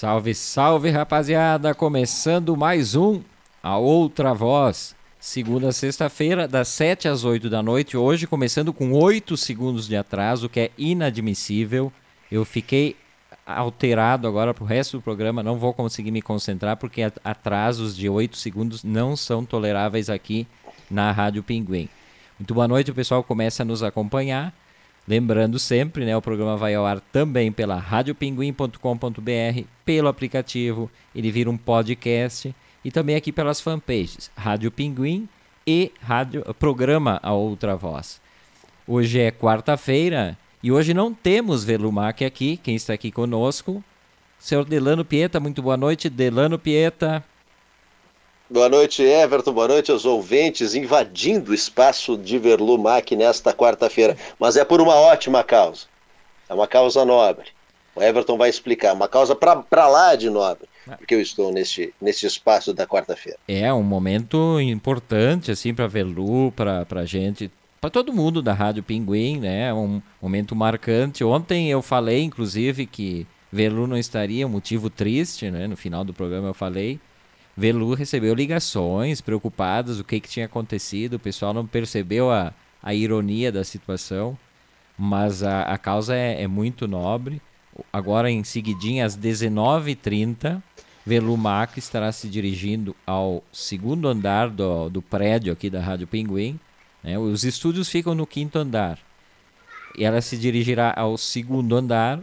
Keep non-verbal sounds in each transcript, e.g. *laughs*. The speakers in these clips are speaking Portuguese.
Salve, salve, rapaziada! Começando mais um A Outra Voz. Segunda a sexta-feira, das 7 às 8 da noite. Hoje, começando com 8 segundos de atraso, que é inadmissível. Eu fiquei alterado agora pro resto do programa. Não vou conseguir me concentrar porque atrasos de 8 segundos não são toleráveis aqui na Rádio Pinguim. Muito boa noite, o pessoal começa a nos acompanhar. Lembrando sempre, né, o programa vai ao ar também pela radiopinguim.com.br, pelo aplicativo, ele vira um podcast e também aqui pelas fanpages Rádio Pinguim e Rádio Programa A Outra Voz. Hoje é quarta-feira e hoje não temos Velumac aqui, quem está aqui conosco, senhor Delano Pieta, muito boa noite, Delano Pieta. Boa noite, Everton. Boa noite aos ouvintes invadindo o espaço de Verlumac nesta quarta-feira. Mas é por uma ótima causa. É uma causa nobre. O Everton vai explicar. Uma causa para lá de nobre. Porque eu estou neste, neste espaço da quarta-feira. É um momento importante, assim, para Verlu, para a gente, para todo mundo da Rádio Pinguim, né? Um momento marcante. Ontem eu falei, inclusive, que Verlu não estaria, um motivo triste, né? No final do programa eu falei Velu recebeu ligações preocupadas, o que, que tinha acontecido, o pessoal não percebeu a, a ironia da situação, mas a, a causa é, é muito nobre. Agora, em seguidinha, às 19h30, Velumac estará se dirigindo ao segundo andar do, do prédio aqui da Rádio Pinguim. Né? Os estúdios ficam no quinto andar. E ela se dirigirá ao segundo andar,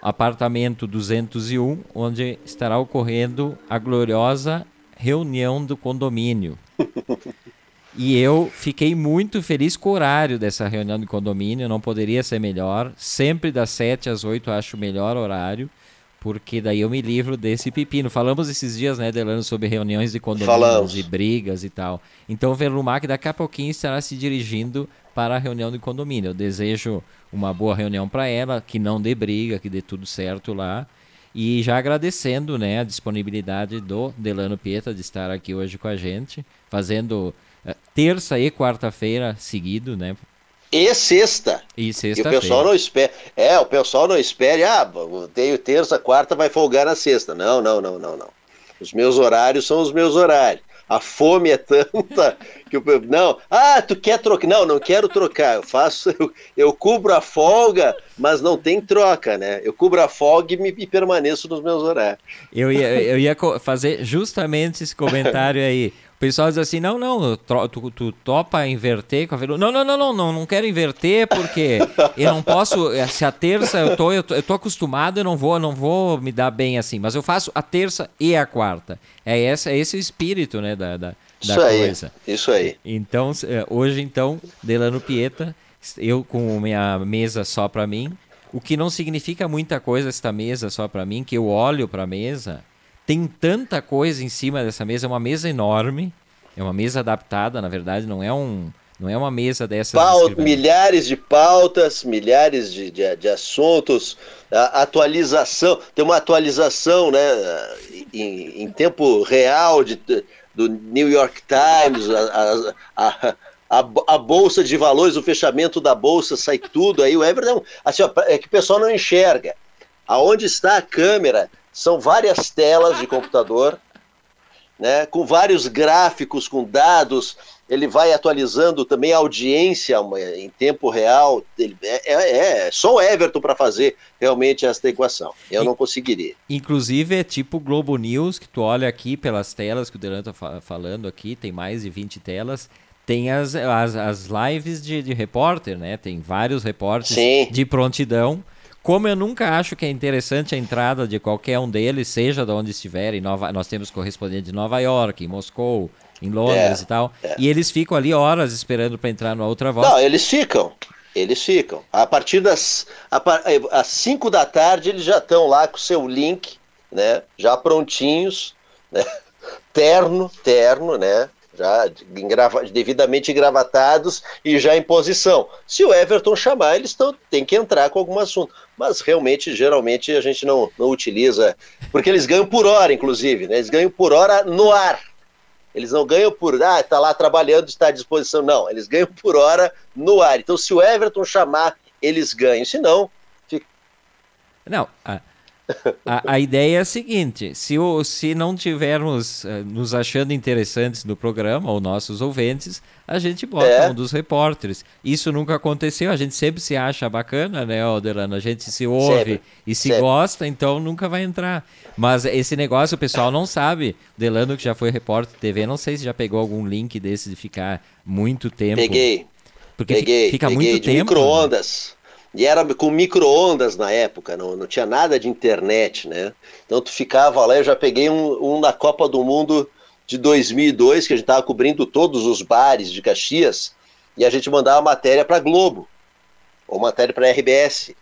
apartamento 201, onde estará ocorrendo a gloriosa reunião do condomínio. *laughs* e eu fiquei muito feliz com o horário dessa reunião do condomínio, não poderia ser melhor. Sempre das 7 às 8 acho o melhor horário, porque daí eu me livro desse pepino. Falamos esses dias, né, Delano, sobre reuniões de condomínios Falamos. e brigas e tal. Então o Verlumac daqui a pouquinho estará se dirigindo para a reunião de condomínio. Eu desejo uma boa reunião para ela, que não dê briga, que dê tudo certo lá. E já agradecendo né, a disponibilidade do Delano Pieta de estar aqui hoje com a gente, fazendo uh, terça e quarta-feira seguido, né? E sexta. E sexta. E o pessoal não espera. É, o pessoal não espera, ah, tenho terça, quarta, vai folgar na sexta. Não, não, não, não, não. Os meus horários são os meus horários. A fome é tanta *laughs* que o não, ah, tu quer trocar? Não, não quero trocar. Eu faço, eu, eu cubro a folga, mas não tem troca, né? Eu cubro a folga e, me, e permaneço nos meus horários. Eu ia, eu ia fazer justamente esse comentário aí. O pessoal diz assim: não, não, tu, tu topa inverter com a Velu. Não, não, não, não, não, não quero inverter porque *laughs* eu não posso. Eh, se a terça eu tô, eu tô, eu tô acostumado, eu não vou, não vou me dar bem assim. Mas eu faço a terça e a quarta. É, essa, é esse o espírito, né, da, da, isso da aí, coisa. Isso aí. Então, eh, hoje, então, Delano Pieta, eu com minha mesa só para mim. O que não significa muita coisa esta mesa só para mim, que eu olho para a mesa tem tanta coisa em cima dessa mesa, é uma mesa enorme, é uma mesa adaptada, na verdade, não é um não é uma mesa dessas. Pauta, milhares de pautas, milhares de, de, de assuntos, atualização, tem uma atualização né, em, em tempo real de, do New York Times, a, a, a, a, bolsa de valores, o fechamento da bolsa, sai tudo aí. O Everton, assim, ó, é que o pessoal não enxerga. Aonde está a câmera são várias telas de computador, né, com vários gráficos, com dados. Ele vai atualizando também a audiência em tempo real. Ele, é, é, é só o Everton para fazer realmente esta equação. Eu não conseguiria. Inclusive é tipo Globo News, que tu olha aqui pelas telas que o Delan está falando aqui, tem mais de 20 telas tem as, as, as lives de, de repórter, né? Tem vários repórteres Sim. de prontidão como eu nunca acho que é interessante a entrada de qualquer um deles, seja de onde estiver, em Nova, nós temos correspondente de Nova York, em Moscou, em Londres é, e tal, é. e eles ficam ali horas esperando para entrar numa outra voz. Não, eles ficam. Eles ficam. A partir das às 5 da tarde, eles já estão lá com o seu link, né? Já prontinhos, né? *laughs* Terno, terno, né? Já devidamente engravatados e já em posição. Se o Everton chamar, eles tão, têm que entrar com algum assunto. Mas realmente, geralmente, a gente não, não utiliza, porque eles ganham por hora, inclusive, né? eles ganham por hora no ar. Eles não ganham por, ah, está lá trabalhando, está à disposição. Não, eles ganham por hora no ar. Então, se o Everton chamar, eles ganham. Se não, fica. Não, a, A, a, ideia é a seguinte: se, o, se não tivermos uh, nos achando interessantes no programa, ou nossos ouvintes, a gente bota é. um dos repórteres. Isso nunca aconteceu, a gente sempre se acha bacana, né, Odelano? A gente se ouve sempre. e se sempre. gosta, então nunca vai entrar. Mas esse negócio o pessoal não sabe. Delano, que já foi repórter de TV, não sei se já pegou algum link desse de ficar muito tempo. Peguei. Porque peguei, fica peguei muito de tempo. Micro-ondas. E era com micro-ondas na época, não, não tinha nada de internet, né? Então tu ficava lá, eu já peguei um, um na Copa do Mundo de 2002, que a gente estava cobrindo todos os bares de Caxias, e a gente mandava matéria para Globo, ou matéria para RBS.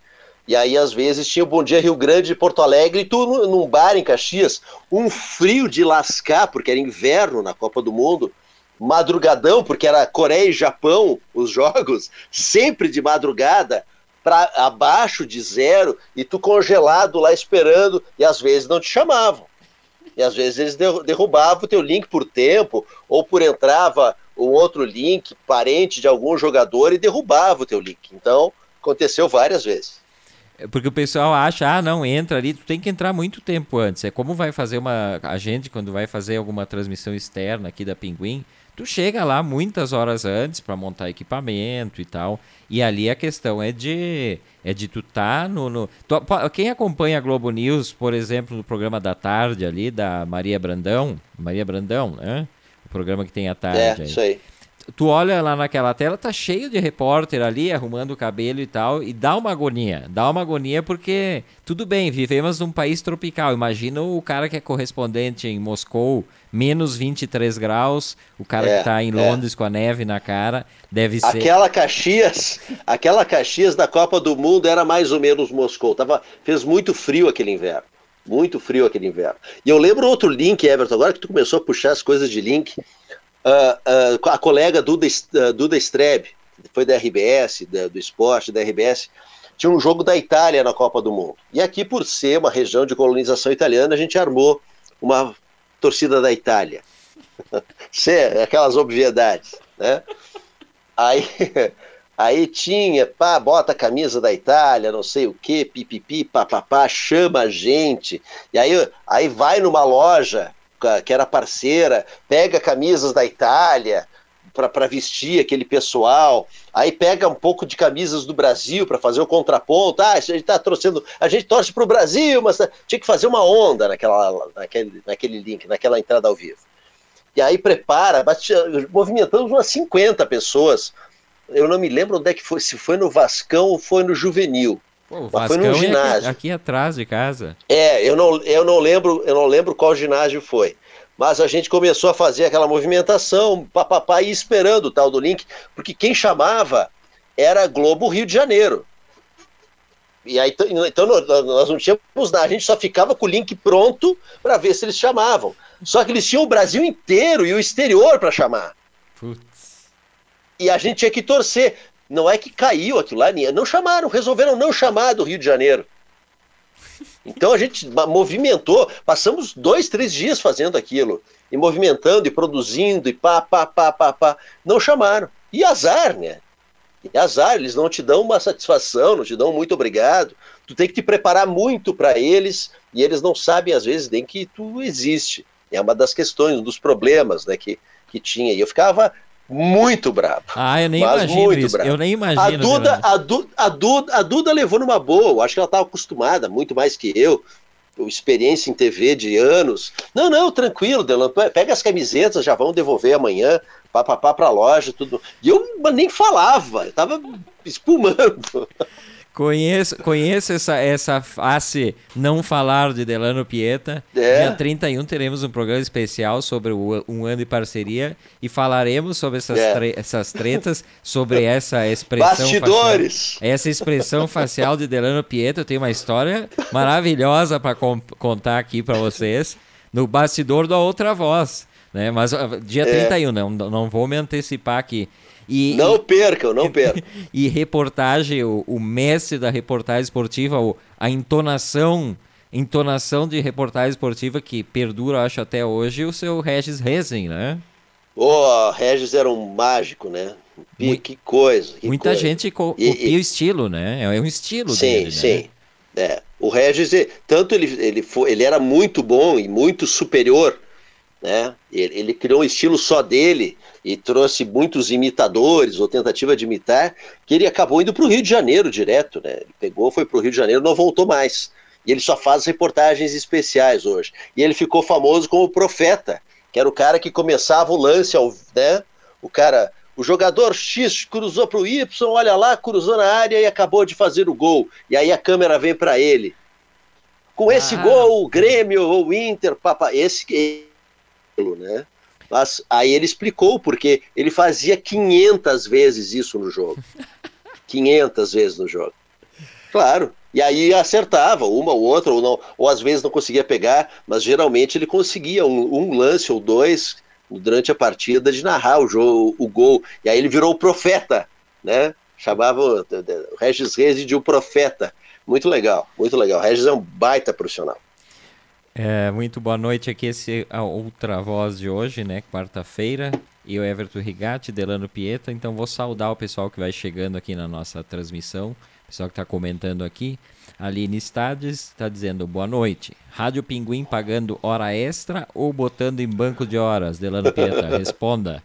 E aí, às vezes, tinha o Bom Dia Rio Grande de Porto Alegre, e tu num bar em Caxias, um frio de lascar, porque era inverno na Copa do Mundo, madrugadão, porque era Coreia e Japão os *laughs* jogos, sempre de madrugada, para abaixo de zero e tu congelado lá esperando e às vezes não te chamavam. E às vezes eles derrubavam o teu link por tempo ou por entrava um outro link parente de algum jogador e derrubava o teu link. Então, aconteceu várias vezes. É porque o pessoal acha, ah, não, entra ali, tu tem que entrar muito tempo antes. É como vai fazer uma. A gente, quando vai fazer alguma transmissão externa aqui da Pinguim, tu chega lá muitas horas antes para montar equipamento e tal. E ali a questão é de é de tu tá no, no tu, quem acompanha a Globo News, por exemplo, no programa da tarde ali da Maria Brandão, Maria Brandão, né? O programa que tem a tarde. É, aí. isso aí tu olha lá naquela tela, tá cheio de repórter ali arrumando o cabelo e tal, e dá uma agonia. Dá uma agonia porque, tudo bem, vivemos num país tropical. Imagina o cara que é correspondente em Moscou, menos 23 graus, o cara é, que tá em é. Londres é. com a neve na cara, deve ser. Aquela Caxias, aquela Caxias da Copa do Mundo era mais ou menos Moscou. Tava, fez muito frio aquele inverno. Muito frio aquele inverno. E eu lembro outro link, Everton, agora que tu começou a puxar as coisas de link uh, uh, a colega Duda, uh, Duda Strebe, foi da RBS, da, do esporte, da RBS, tinha um jogo da Itália na Copa do Mundo. E aqui, por ser uma região de colonização italiana, a gente armou uma torcida da Itália. *laughs* Cê, aquelas obviedades, né? Aí, *laughs* aí tinha, pá, bota a camisa da Itália, não sei o que, pipipi, papapá, chama a gente. E aí, aí vai numa loja que era parceira, pega camisas da Itália para vestir aquele pessoal, aí pega um pouco de camisas do Brasil para fazer o contraponto. Ah, a gente tá torcendo, a gente torce para o Brasil, mas tinha que fazer uma onda naquela, naquele, naquele link, naquela entrada ao vivo. E aí prepara, movimentamos umas 50 pessoas. Eu não me lembro onde é que foi, se foi no Vascão ou foi no Juvenil. Pô, foi no ginásio. É aqui, aqui, atrás de casa. É, eu não, eu não lembro, eu não lembro qual ginásio foi. Mas a gente começou a fazer aquela movimentação, papapá, e esperando o tal do link, porque quem chamava era Globo Rio de Janeiro. E aí, então nós não tínhamos nada, a gente só ficava com o link pronto para ver se eles chamavam. Só que eles tinham o Brasil inteiro e o exterior para chamar. Putz. E a gente tinha que torcer. Não é que caiu aquilo lá, não chamaram, resolveram não chamar do Rio de Janeiro. Então a gente movimentou, passamos dois, três dias fazendo aquilo, e movimentando, e produzindo, e pá, pá, pá, pá, pá. Não chamaram. E azar, né? E azar, eles não te dão uma satisfação, não te dão muito obrigado. Tu tem que te preparar muito para eles, e eles não sabem, às vezes, nem que tu existe. É uma das questões, um dos problemas né, que, que tinha. E eu ficava muito bravo. Ah, eu nem imagino muito isso. Eu nem imagino. A Duda, a, Du, a, Duda, a Duda levou numa boa. Acho que ela estava acostumada, muito mais que eu. Experiência em TV de anos. Não, não, tranquilo, Delan. Pega as camisetas, já vão devolver amanhã, papapá pra loja, tudo. E eu nem falava, eu tava espumando. *laughs* Conheço, conheço essa, essa face não falar de Delano Pieta. É. Dia 31 teremos um programa especial sobre o Um Ano de Parceria e falaremos sobre essas, é. tre essas tretas, sobre essa expressão Bastidores! Facial, essa expressão facial de Delano Pieta. Eu tenho uma história maravilhosa para contar aqui para vocês no bastidor da outra voz. Né? Mas dia é. 31, não, não vou me antecipar aqui. E, não percam, não percam. *laughs* e reportagem, o, o mestre da reportagem esportiva, o, a entonação entonação de reportagem esportiva que perdura, acho, até hoje, o seu Regis Rezen, né? Oh, Regis era um mágico, né? Que, que coisa. Que Muita coisa. gente co copia e, o estilo, né? É um estilo sim, dele, Sim, né? É, o Regis, tanto ele, ele, foi, ele era muito bom e muito superior, né? Ele, ele, criou um estilo só dele e trouxe muitos imitadores ou tentativa de imitar, que ele acabou indo para o Rio de Janeiro direto, né? Ele pegou, foi para o Rio de Janeiro, não voltou mais. E ele só faz reportagens especiais hoje. E ele ficou famoso como profeta, que era o cara que começava o lance, ao, né? O cara, o jogador X cruzou para o Y, olha lá, cruzou na área e acabou de fazer o gol. E aí a câmera vem para ele. Com esse ah. gol, o Grêmio ou o Inter, papa, esse né? Mas aí ele explicou porque ele fazia 500 vezes isso no jogo. *laughs* 500 vezes no jogo. Claro. E aí acertava uma ou outra, ou, não, ou às vezes não conseguia pegar, mas geralmente ele conseguia um, um lance ou dois durante a partida de narrar o jogo, o gol. E aí ele virou o profeta, né? Chamava o Regis Reis de o profeta. Muito legal, muito legal. O Regis é um baita profissional. É, muito boa noite aqui, esse é a outra voz de hoje, né? Quarta-feira. Eu, Everton Rigatti, Delano Pieta. Então vou saudar o pessoal que vai chegando aqui na nossa transmissão, o pessoal que está comentando aqui. Aline Stades está dizendo boa noite. Rádio Pinguim pagando hora extra ou botando em banco de horas? Delano Pieta, *laughs* responda.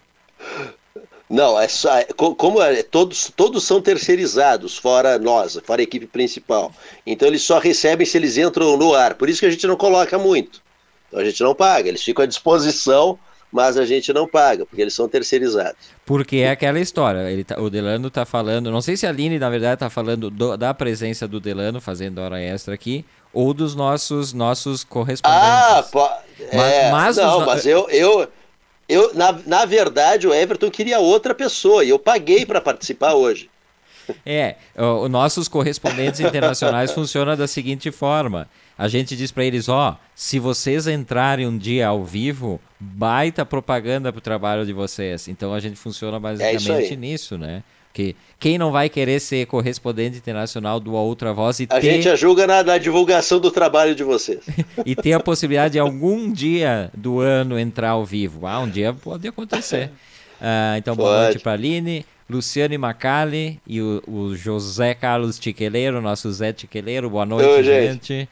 Não, é só, é, como é, todos, todos são terceirizados, fora nós, fora a equipe principal. Então eles só recebem se eles entram no ar. Por isso que a gente não coloca muito. Então a gente não paga, eles ficam à disposição mas a gente não paga, porque eles são terceirizados. Porque é aquela história, ele tá, o Delano está falando, não sei se a Aline, na verdade, está falando do, da presença do Delano fazendo hora extra aqui, ou dos nossos nossos correspondentes. Ah, é, mas, não, os... mas eu, eu, eu na, na verdade, o Everton queria outra pessoa, e eu paguei para participar hoje. É, os nossos correspondentes internacionais funcionam da seguinte forma a gente diz para eles, ó, oh, se vocês entrarem um dia ao vivo, baita propaganda pro trabalho de vocês. Então a gente funciona é basicamente é nisso, né? Porque quem não vai querer ser correspondente internacional do A Outra Voz e a ter... Gente ajuda na, na, divulgação do trabalho de vocês. *laughs* e ter a possibilidade de algum dia do ano entrar ao vivo. Ah, um dia pode acontecer. Uh, então, pode. boa noite para a Aline. Luciane Macali e o, o, José Carlos Tiqueleiro, nosso Zé Tiqueleiro. Boa noite, Oi, gente. gente.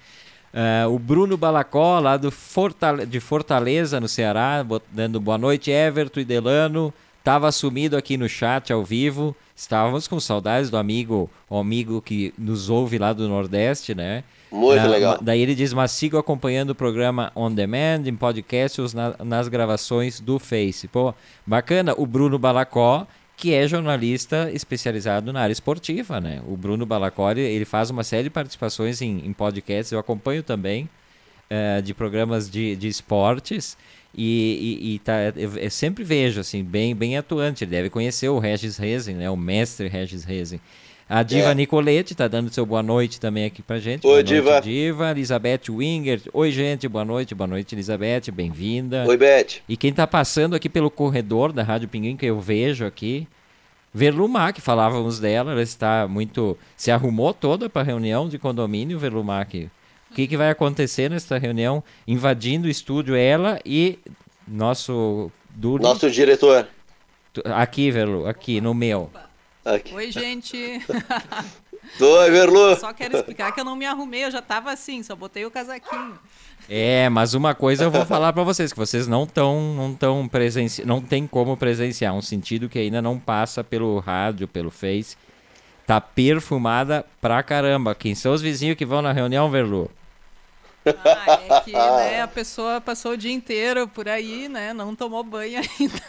Uh, o Bruno Balacó, lá do Fortale de Fortaleza, no Ceará, dando boa noite, Everton e Delano. Estava sumido aqui no chat ao vivo. Estávamos com saudades do amigo, o amigo que nos ouve lá do Nordeste, né? Muito legal. Daí ele diz, mas sigo acompanhando o programa On Demand, em podcasts, na, nas gravações do Face. Pô, bacana. O Bruno Balacó, que é jornalista especializado na área esportiva, né? O Bruno Balacori, ele faz uma série de participações em, em podcasts, eu acompanho também, uh, de programas de, de esportes, e, e, e tá, eu, eu, sempre vejo, assim, bem, bem atuante, ele deve conhecer o Regis Rezin, né? O mestre Regis Rezin. A Diva é. Nicolete tá dando seu boa noite também aqui pra gente. Oi, boa Diva. Noite, Diva. Elizabeth Winger. Oi, gente, boa noite. Boa noite, Elizabeth. Bem-vinda. Oi, Beth. E quem tá passando aqui pelo corredor da Rádio Pinguim, que eu vejo aqui, Verlumar, que falávamos dela, ela está muito. Se arrumou toda para a reunião de condomínio, Verlumar. O que, que vai acontecer nessa reunião? Invadindo o estúdio, ela e nosso. Duro, nosso diretor. Aqui, Verlu, aqui, no meu. Aqui. Oi, gente. *laughs* Oi, Verlu. Só quero explicar que eu não me arrumei, eu já tava assim, só botei o casaquinho. É, mas uma coisa eu vou falar para vocês, que vocês não estão não tão presenci... não tem como presenciar, um sentido que ainda não passa pelo rádio, pelo Face. Tá perfumada pra caramba. Quem são os vizinhos que vão na reunião, Verlu? Ah, é que *laughs* né, a pessoa passou o dia inteiro por aí, né? Não tomou banho *laughs* ainda.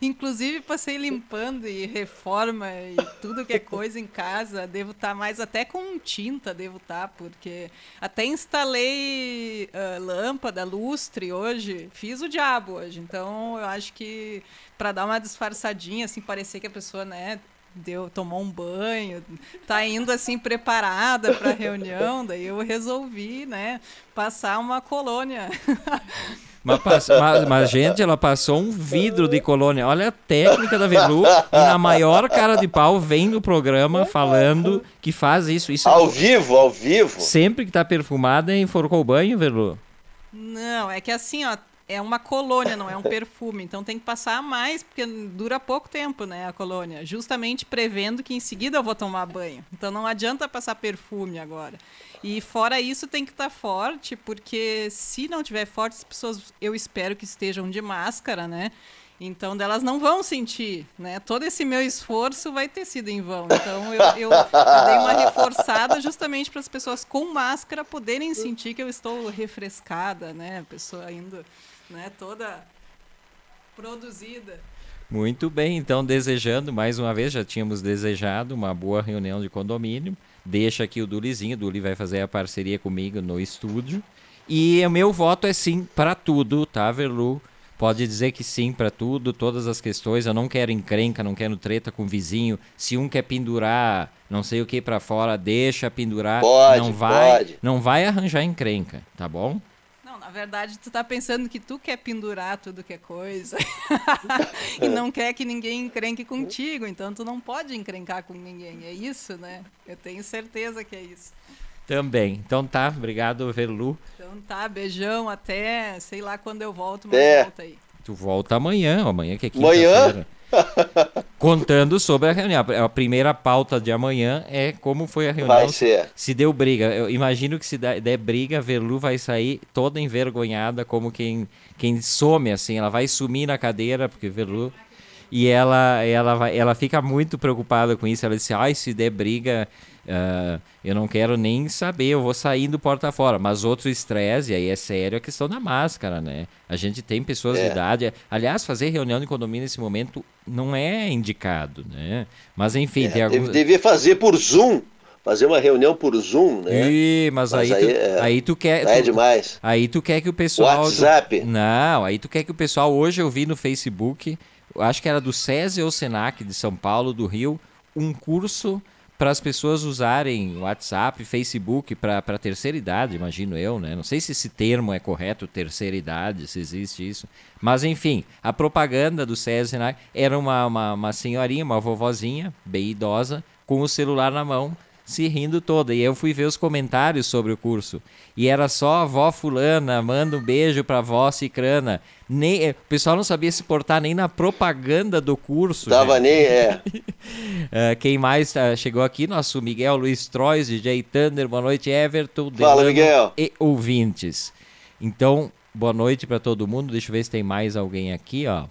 Inclusive passei limpando e reforma e tudo que é coisa em casa. Devo estar tá mais até com tinta, devo estar, tá, porque até instalei uh, lâmpada, lustre hoje. Fiz o diabo hoje. Então eu acho que para dar uma disfarçadinha, assim, parecer que a pessoa, né, deu, tomou um banho, tá indo assim preparada para a reunião, daí eu resolvi, né, passar uma colônia. Mas, mas, mas, gente, ela passou um vidro de colônia. Olha a técnica da Velu. E na maior cara de pau vem no programa falando que faz isso. isso ao vivo, ao vivo. Sempre que tá perfumada, enforcou o banho, Velu? Não, é que assim, ó, é uma colônia, não é um perfume. Então tem que passar mais, porque dura pouco tempo, né, a colônia. Justamente prevendo que em seguida eu vou tomar banho. Então não adianta passar perfume agora. E fora isso tem que estar tá forte, porque se não tiver forte, as pessoas, eu espero que estejam de máscara, né? Então, elas não vão sentir, né? Todo esse meu esforço vai ter sido em vão. Então, eu, eu, eu dei uma reforçada justamente para as pessoas com máscara poderem sentir que eu estou refrescada, né? A pessoa indo, né? Toda produzida. Muito bem, então desejando mais uma vez, já tínhamos desejado uma boa reunião de condomínio. Deixa aqui o Dulizinho, o Duli vai fazer a parceria comigo no estúdio. E o meu voto é sim para tudo, tá, Verlu? Pode dizer que sim para tudo, todas as questões. Eu não quero encrenca, não quero treta com o vizinho. Se um quer pendurar não sei o que para fora, deixa pendurar. Pode, não vai, pode. Não vai arranjar encrenca, tá bom? Na verdade, tu tá pensando que tu quer pendurar tudo que é coisa. *laughs* e não quer que ninguém encrenque contigo. Então tu não pode encrencar com ninguém. É isso, né? Eu tenho certeza que é isso. Também. Então tá, obrigado, Velu. Então tá, beijão, até sei lá quando eu volto, mas é. volta aí. Tu volta amanhã, amanhã que é quinta-feira. Contando sobre a reunião. A primeira pauta de amanhã é como foi a reunião. Vai ser. Se deu briga. Eu imagino que se der briga, a Velu vai sair toda envergonhada, como quem, quem some, assim. Ela vai sumir na cadeira, porque Velu. E ela, ela, vai, ela fica muito preocupada com isso. Ela disse: ai, se der briga Uh, eu não quero nem saber, eu vou sair do porta fora. Mas outro estresse, e aí é sério, a questão da máscara, né? A gente tem pessoas é. de idade. Aliás, fazer reunião de condomínio nesse momento não é indicado, né? Mas enfim, é, tem alguns. Devia fazer por Zoom. Fazer uma reunião por Zoom, né? Ih, mas, mas aí, aí, tu, é, aí tu quer. é demais. Aí tu quer que o pessoal. WhatsApp. não, aí tu quer que o pessoal. Hoje eu vi no Facebook, acho que era do SESI ou Senac de São Paulo, do Rio, um curso para as pessoas usarem WhatsApp, Facebook para terceira idade, imagino eu, né? Não sei se esse termo é correto, terceira idade, se existe isso. Mas enfim, a propaganda do César era uma, uma, uma senhorinha, uma vovozinha, bem idosa, com o celular na mão, se rindo toda. E eu fui ver os comentários sobre o curso. E era só a avó fulana, manda um beijo pra avó cicrana. Nem, o pessoal não sabia se portar nem na propaganda do curso. Tava gente. nem, é. uh, *laughs* quem mais uh, chegou aqui? Nosso Miguel Luiz Trois, DJ Thunder. Boa noite, Everton. Fala, Miguel. E ouvintes. Então, boa noite para todo mundo. Deixa eu ver se tem mais alguém aqui, ó.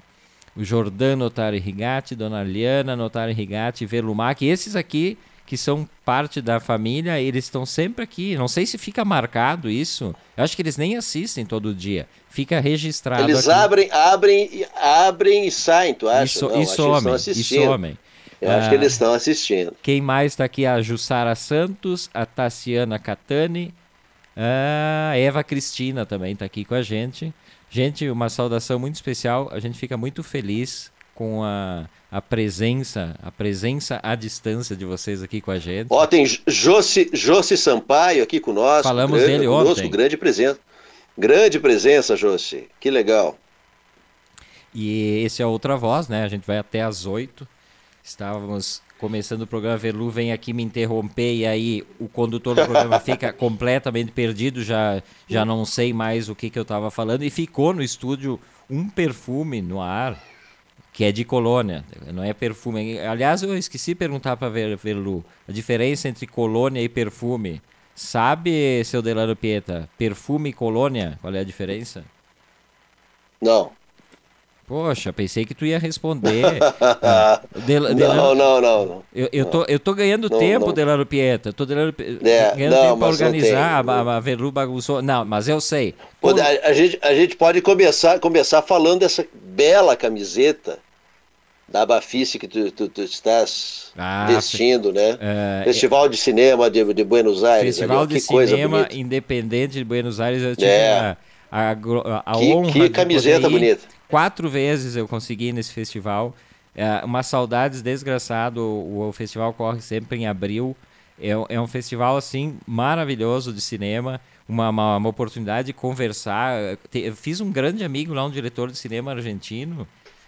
O Jordano Notari Rigatti, Dona Liana Notari Rigatti, Velumac. Esses aqui que são parte da família, eles estão sempre aqui. Não sei se fica marcado isso. Eu acho que eles nem assistem todo dia. Fica registrado. Eles aqui. abrem, abrem, abrem e saem, tu acha? Isso, Não, isso homem, isso homem. Eu ah, acho que eles estão assistindo. Quem mais está aqui? A Jussara Santos, a Tassiana Catani, a Eva Cristina também está aqui com a gente. Gente, uma saudação muito especial. A gente fica muito feliz com a a presença, a presença à distância de vocês aqui com a gente. Ó, tem Josi, Josi Sampaio aqui conosco. Falamos grande, dele conosco, ontem. Grande presença. Grande presença, Josi. Que legal. E esse é outra voz, né? A gente vai até às oito. Estávamos começando o programa, Velu vem aqui me interromper e aí o condutor do programa *laughs* fica completamente perdido, já, já não sei mais o que, que eu estava falando. E ficou no estúdio um perfume no ar que é de colônia, não é perfume. Aliás, eu esqueci de perguntar para Verlu a diferença entre colônia e perfume. Sabe, seu Delano Pieta, perfume e colônia, qual é a diferença? Não. Poxa, pensei que tu ia responder. *laughs* ah, Del Delano, não, não, não, não. Eu, eu, tô, eu tô ganhando não, tempo, não. Delano Pieta. Tô Delano, é, ganhando não, tempo para organizar. A, a Verlu bagunçou. Não, mas eu sei. A, a, gente, a gente pode começar, começar falando dessa bela camiseta da Bafice que tu, tu, tu estás ah, vestindo, né? É, Festival de Cinema de, de Buenos Aires. Festival ali, de Cinema Independente de Buenos Aires. Eu tive é. a, a, a que, honra que camiseta bonita. Quatro vezes eu consegui nesse festival. É, uma saudades desgraçado. O, o, festival corre sempre em abril. É, é um festival assim maravilhoso de cinema. Uma, uma, uma oportunidade de conversar. Te, fiz um grande amigo lá, um diretor de cinema argentino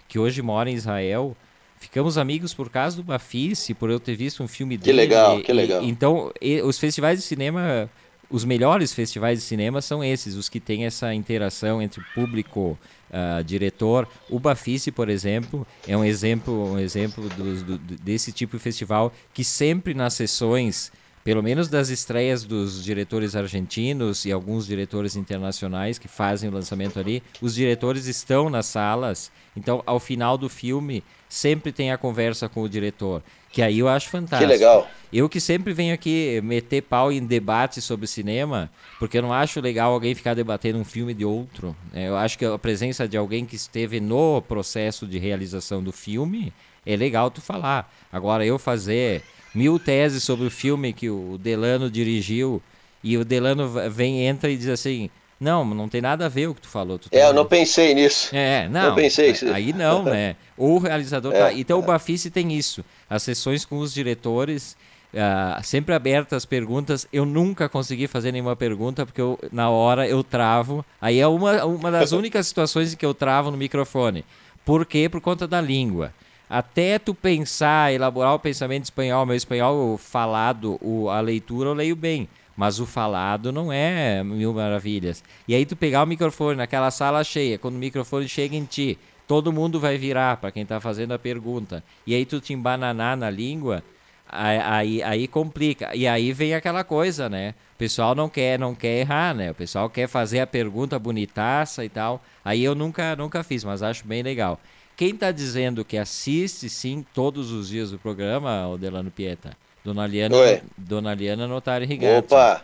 que hoje mora em Israel. Ficamos amigos por causa do Bafice, por eu ter visto um filme que dele. Legal, que legal. Então, os festivais de cinema os melhores festivais de cinema são esses, os que têm essa interação entre público, uh, diretor. O Bafice, por exemplo, é um exemplo, um exemplo do, do, desse tipo de festival que sempre nas sessões pelo menos das estreias dos diretores argentinos e alguns diretores internacionais que fazem o lançamento ali, os diretores estão nas salas. Então, ao final do filme, sempre tem a conversa com o diretor, que aí eu acho fantástico. Que legal. Eu que sempre venho aqui meter pau em debate sobre cinema, porque eu não acho legal alguém ficar debatendo um filme de outro. Né? Eu acho que a presença de alguém que esteve no processo de realização do filme é legal tu falar. Agora, eu fazer mil teses sobre o filme que o Delano dirigiu e o Delano vem, entra e diz assim: Não, não tem nada a ver o que tu falou. Tu é, eu não pensei nisso. É, não. Não pensei. Aí não, *laughs* né? Ou o realizador. É, tá... Então o Bafice tem isso. As sessões com os diretores. Uh, sempre abertas as perguntas. Eu nunca consegui fazer nenhuma pergunta, porque eu, na hora eu travo. Aí é uma, uma das *laughs* únicas situações em que eu travo no microfone. Por quê? Por conta da língua até tu pensar, elaborar o pensamento espanhol, meu espanhol falado, o, a leitura eu leio bem, mas o falado não é mil maravilhas. E aí tu pegar o microfone naquela sala cheia, quando o microfone chega em ti, todo mundo vai virar para quem está fazendo a pergunta. E aí tu te embananar na língua, aí, aí complica. E aí vem aquela coisa, né? O pessoal não quer, não quer errar, né? O pessoal quer fazer a pergunta bonitaça e tal. Aí eu nunca, nunca fiz, mas acho bem legal. Quem está dizendo que assiste sim todos os dias o programa, o Delano Pieta? Dona Liana, Oi. Dona Liana Notari Rigatti. Opa!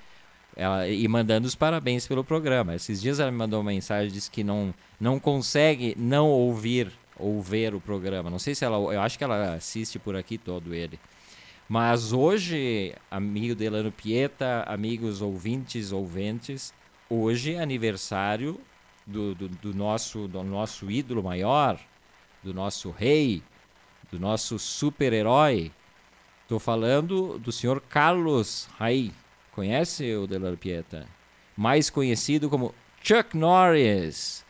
Ela, e mandando os parabéns pelo programa. Esses dias ela me mandou uma mensagem, disse que não, não consegue não ouvir ou ver o programa. Não sei se ela. Eu acho que ela assiste por aqui todo ele. Mas hoje, amigo Delano Pieta, amigos ouvintes, ouventes, hoje é aniversário do, do, do nosso, do nosso ídolo maior, do nosso rei, do nosso super-herói. Estou falando do senhor Carlos Rai. Conhece o Delano Pieta? Mais conhecido como Chuck Norris.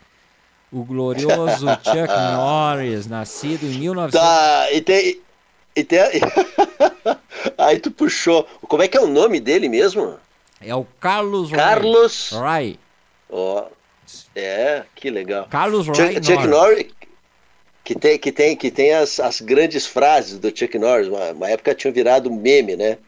O glorioso *laughs* Chuck Norris, nascido em 1900. Tá, e tem. E tem... *laughs* Aí tu puxou. Como é que é o nome dele mesmo? É o Carlos Carlos Rai. Ó. Oh. É, que legal. Carlos Chuck, Rai Chuck Norris que tem, que tem, que tem as, as grandes frases do Chuck Norris. Uma, uma época tinha virado meme, né?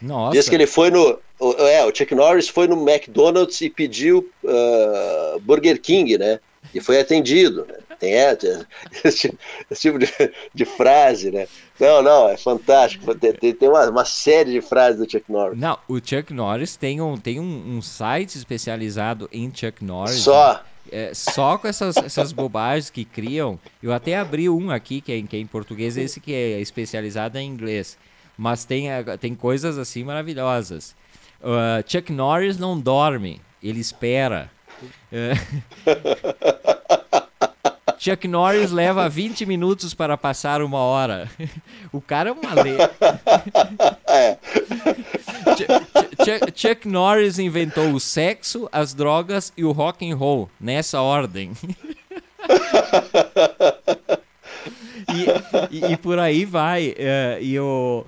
Nossa. Diz que ele foi no. É, o Chuck Norris foi no McDonald's e pediu uh, Burger King, né? E foi atendido. Né? Tem é, *laughs* esse, esse, tipo de, de, frase, né? Não, não, é fantástico. Tem, tem uma, uma, série de frases do Chuck Norris. Não, o Chuck Norris tem um, tem um, um site especializado em Chuck Norris. Só. Né? É, só com essas, essas bobagens que criam. Eu até abri um aqui, que é, que é em português, esse que é especializado em inglês. Mas tem, tem coisas assim maravilhosas. Uh, Chuck Norris não dorme, ele espera. Uh, *laughs* Chuck Norris leva *laughs* 20 minutos para passar uma hora. *laughs* O cara é *laughs* uma lei. É. Chuck, Chuck, Norris inventou o sexo, as drogas e o rock and roll nessa ordem. E, e, e, por aí vai. Uh, e o,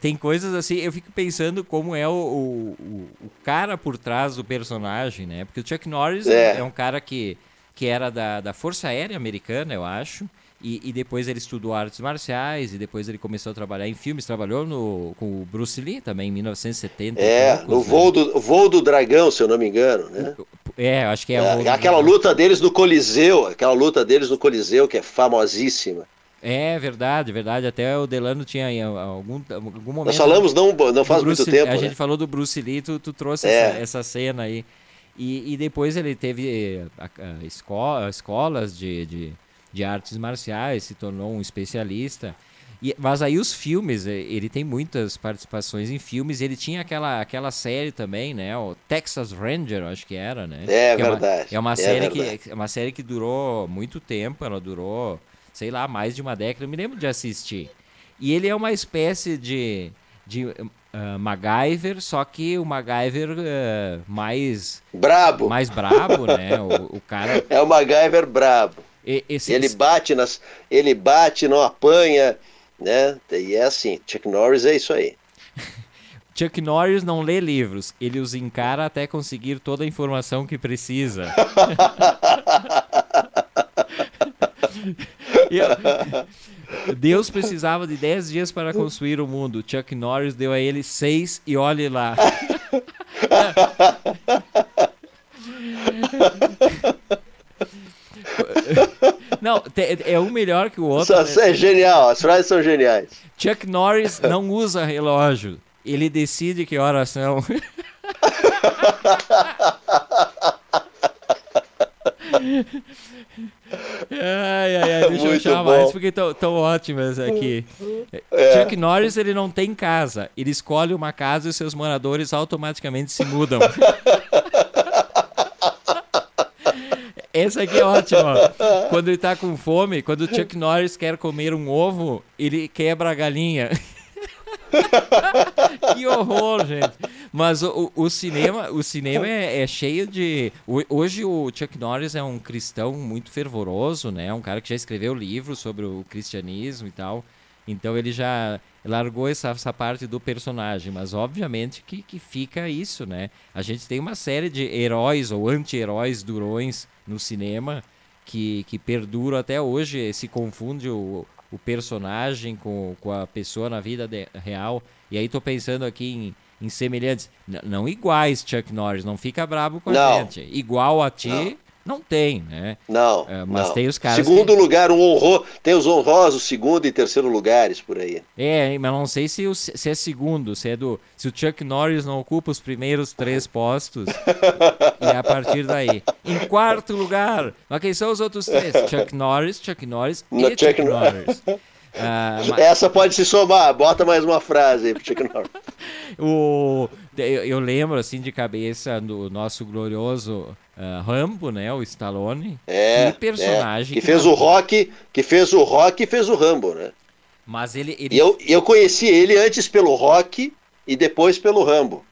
tem coisas assim, eu fico pensando como é o, o, o, cara por trás do personagem, né? Porque o Chuck Norris é, é um cara que que era da, da Força Aérea Americana, eu acho. E, e, depois ele estudou artes marciais e depois ele começou a trabalhar em filmes. Trabalhou no, com o Bruce Lee também, em 1970. É, poucos, no né? voo, do, voo do Dragão, se eu não me engano, né? É, acho que é, é Aquela luta deles no Coliseu, aquela luta deles no Coliseu que é famosíssima. É verdade, verdade. Até o Delano tinha em algum, algum momento. Nós falamos não, não faz Bruce, muito tempo. A né? gente falou do Bruce Lee, tu, tu trouxe é. essa, essa cena aí. E, e depois ele teve eh, a, a escola, escolas de, de, de, artes marciais, se tornou um especialista. E, mas aí os filmes, eh, ele tem muitas participações em filmes. Ele tinha aquela, aquela série também, né? O Texas Ranger, acho que era, né? É que verdade. É uma, é uma série que é uma série que durou muito tempo. Ela durou, sei lá, mais de uma década. Eu me lembro de assistir. E ele é uma espécie de de uh, MacGyver, só que o MacGyver uh, mais brabo, mais brabo, né? O, o, cara *laughs* é o MacGyver brabo. E, esse, ele bate nas, ele bate, não apanha, né? E é assim, Chuck Norris é isso aí. *laughs* Chuck Norris não lê livros, ele os encara até conseguir toda a informação que precisa. *laughs* Deus precisava de 10 dias para construir o mundo. Chuck Norris deu a ele 6 e olhe lá. *laughs* Não, é um melhor que o outro. Isso né? é genial, as frases são geniais. Chuck Norris não usa relógio. Ele decide que horas são. *laughs* ai, ai, ai, deixa Muito eu chamar mais porque estão ótimas aqui. É. Chuck Norris ele não tem casa. Ele escolhe uma casa e seus moradores automaticamente se mudam. *laughs* Essa aqui é ótima. Quando ele tá com fome, quando o Chuck Norris quer comer um ovo, ele quebra a galinha. *laughs* que horror, gente. Mas o, o cinema, o cinema é, é, cheio de. Hoje o Chuck Norris é um cristão muito fervoroso, né? Um cara que já escreveu livros sobre o cristianismo e tal. Então ele já largou essa, essa parte do personagem, mas obviamente que, que fica isso, né? A gente tem uma série de heróis ou anti-heróis durões no cinema que, que perduram até hoje, se confunde o, o personagem com, com a pessoa na vida de, real. E aí tô pensando aqui em, em semelhantes, N não iguais, Chuck Norris, não fica brabo com a gente. Igual a ti, não. Tem, né? Não. É, mas não. tem os caras. Segundo que... lugar, um honro... tem os honrosos, segundo e terceiro lugares por aí. É, mas não sei se, o, se é segundo, se é do. Se o Chuck Norris não ocupa os primeiros três postos. *laughs* e é a partir daí. Em quarto lugar, mas quem são os outros três? *laughs* Chuck Norris, Chuck Norris e Chuck, Chuck Norris. *laughs* Uh, mas... Essa pode se somar, bota mais uma frase aí pro Chuck Norris. *laughs* o, eu, eu, lembro assim de cabeça do nosso glorioso uh, Rambo, né? O Stallone. É. Que personagem. É, que, que fez o rock, que fez o rock e fez o Rambo, né? Mas ele. ele... Eu, eu conheci ele antes pelo rock e depois pelo Rambo.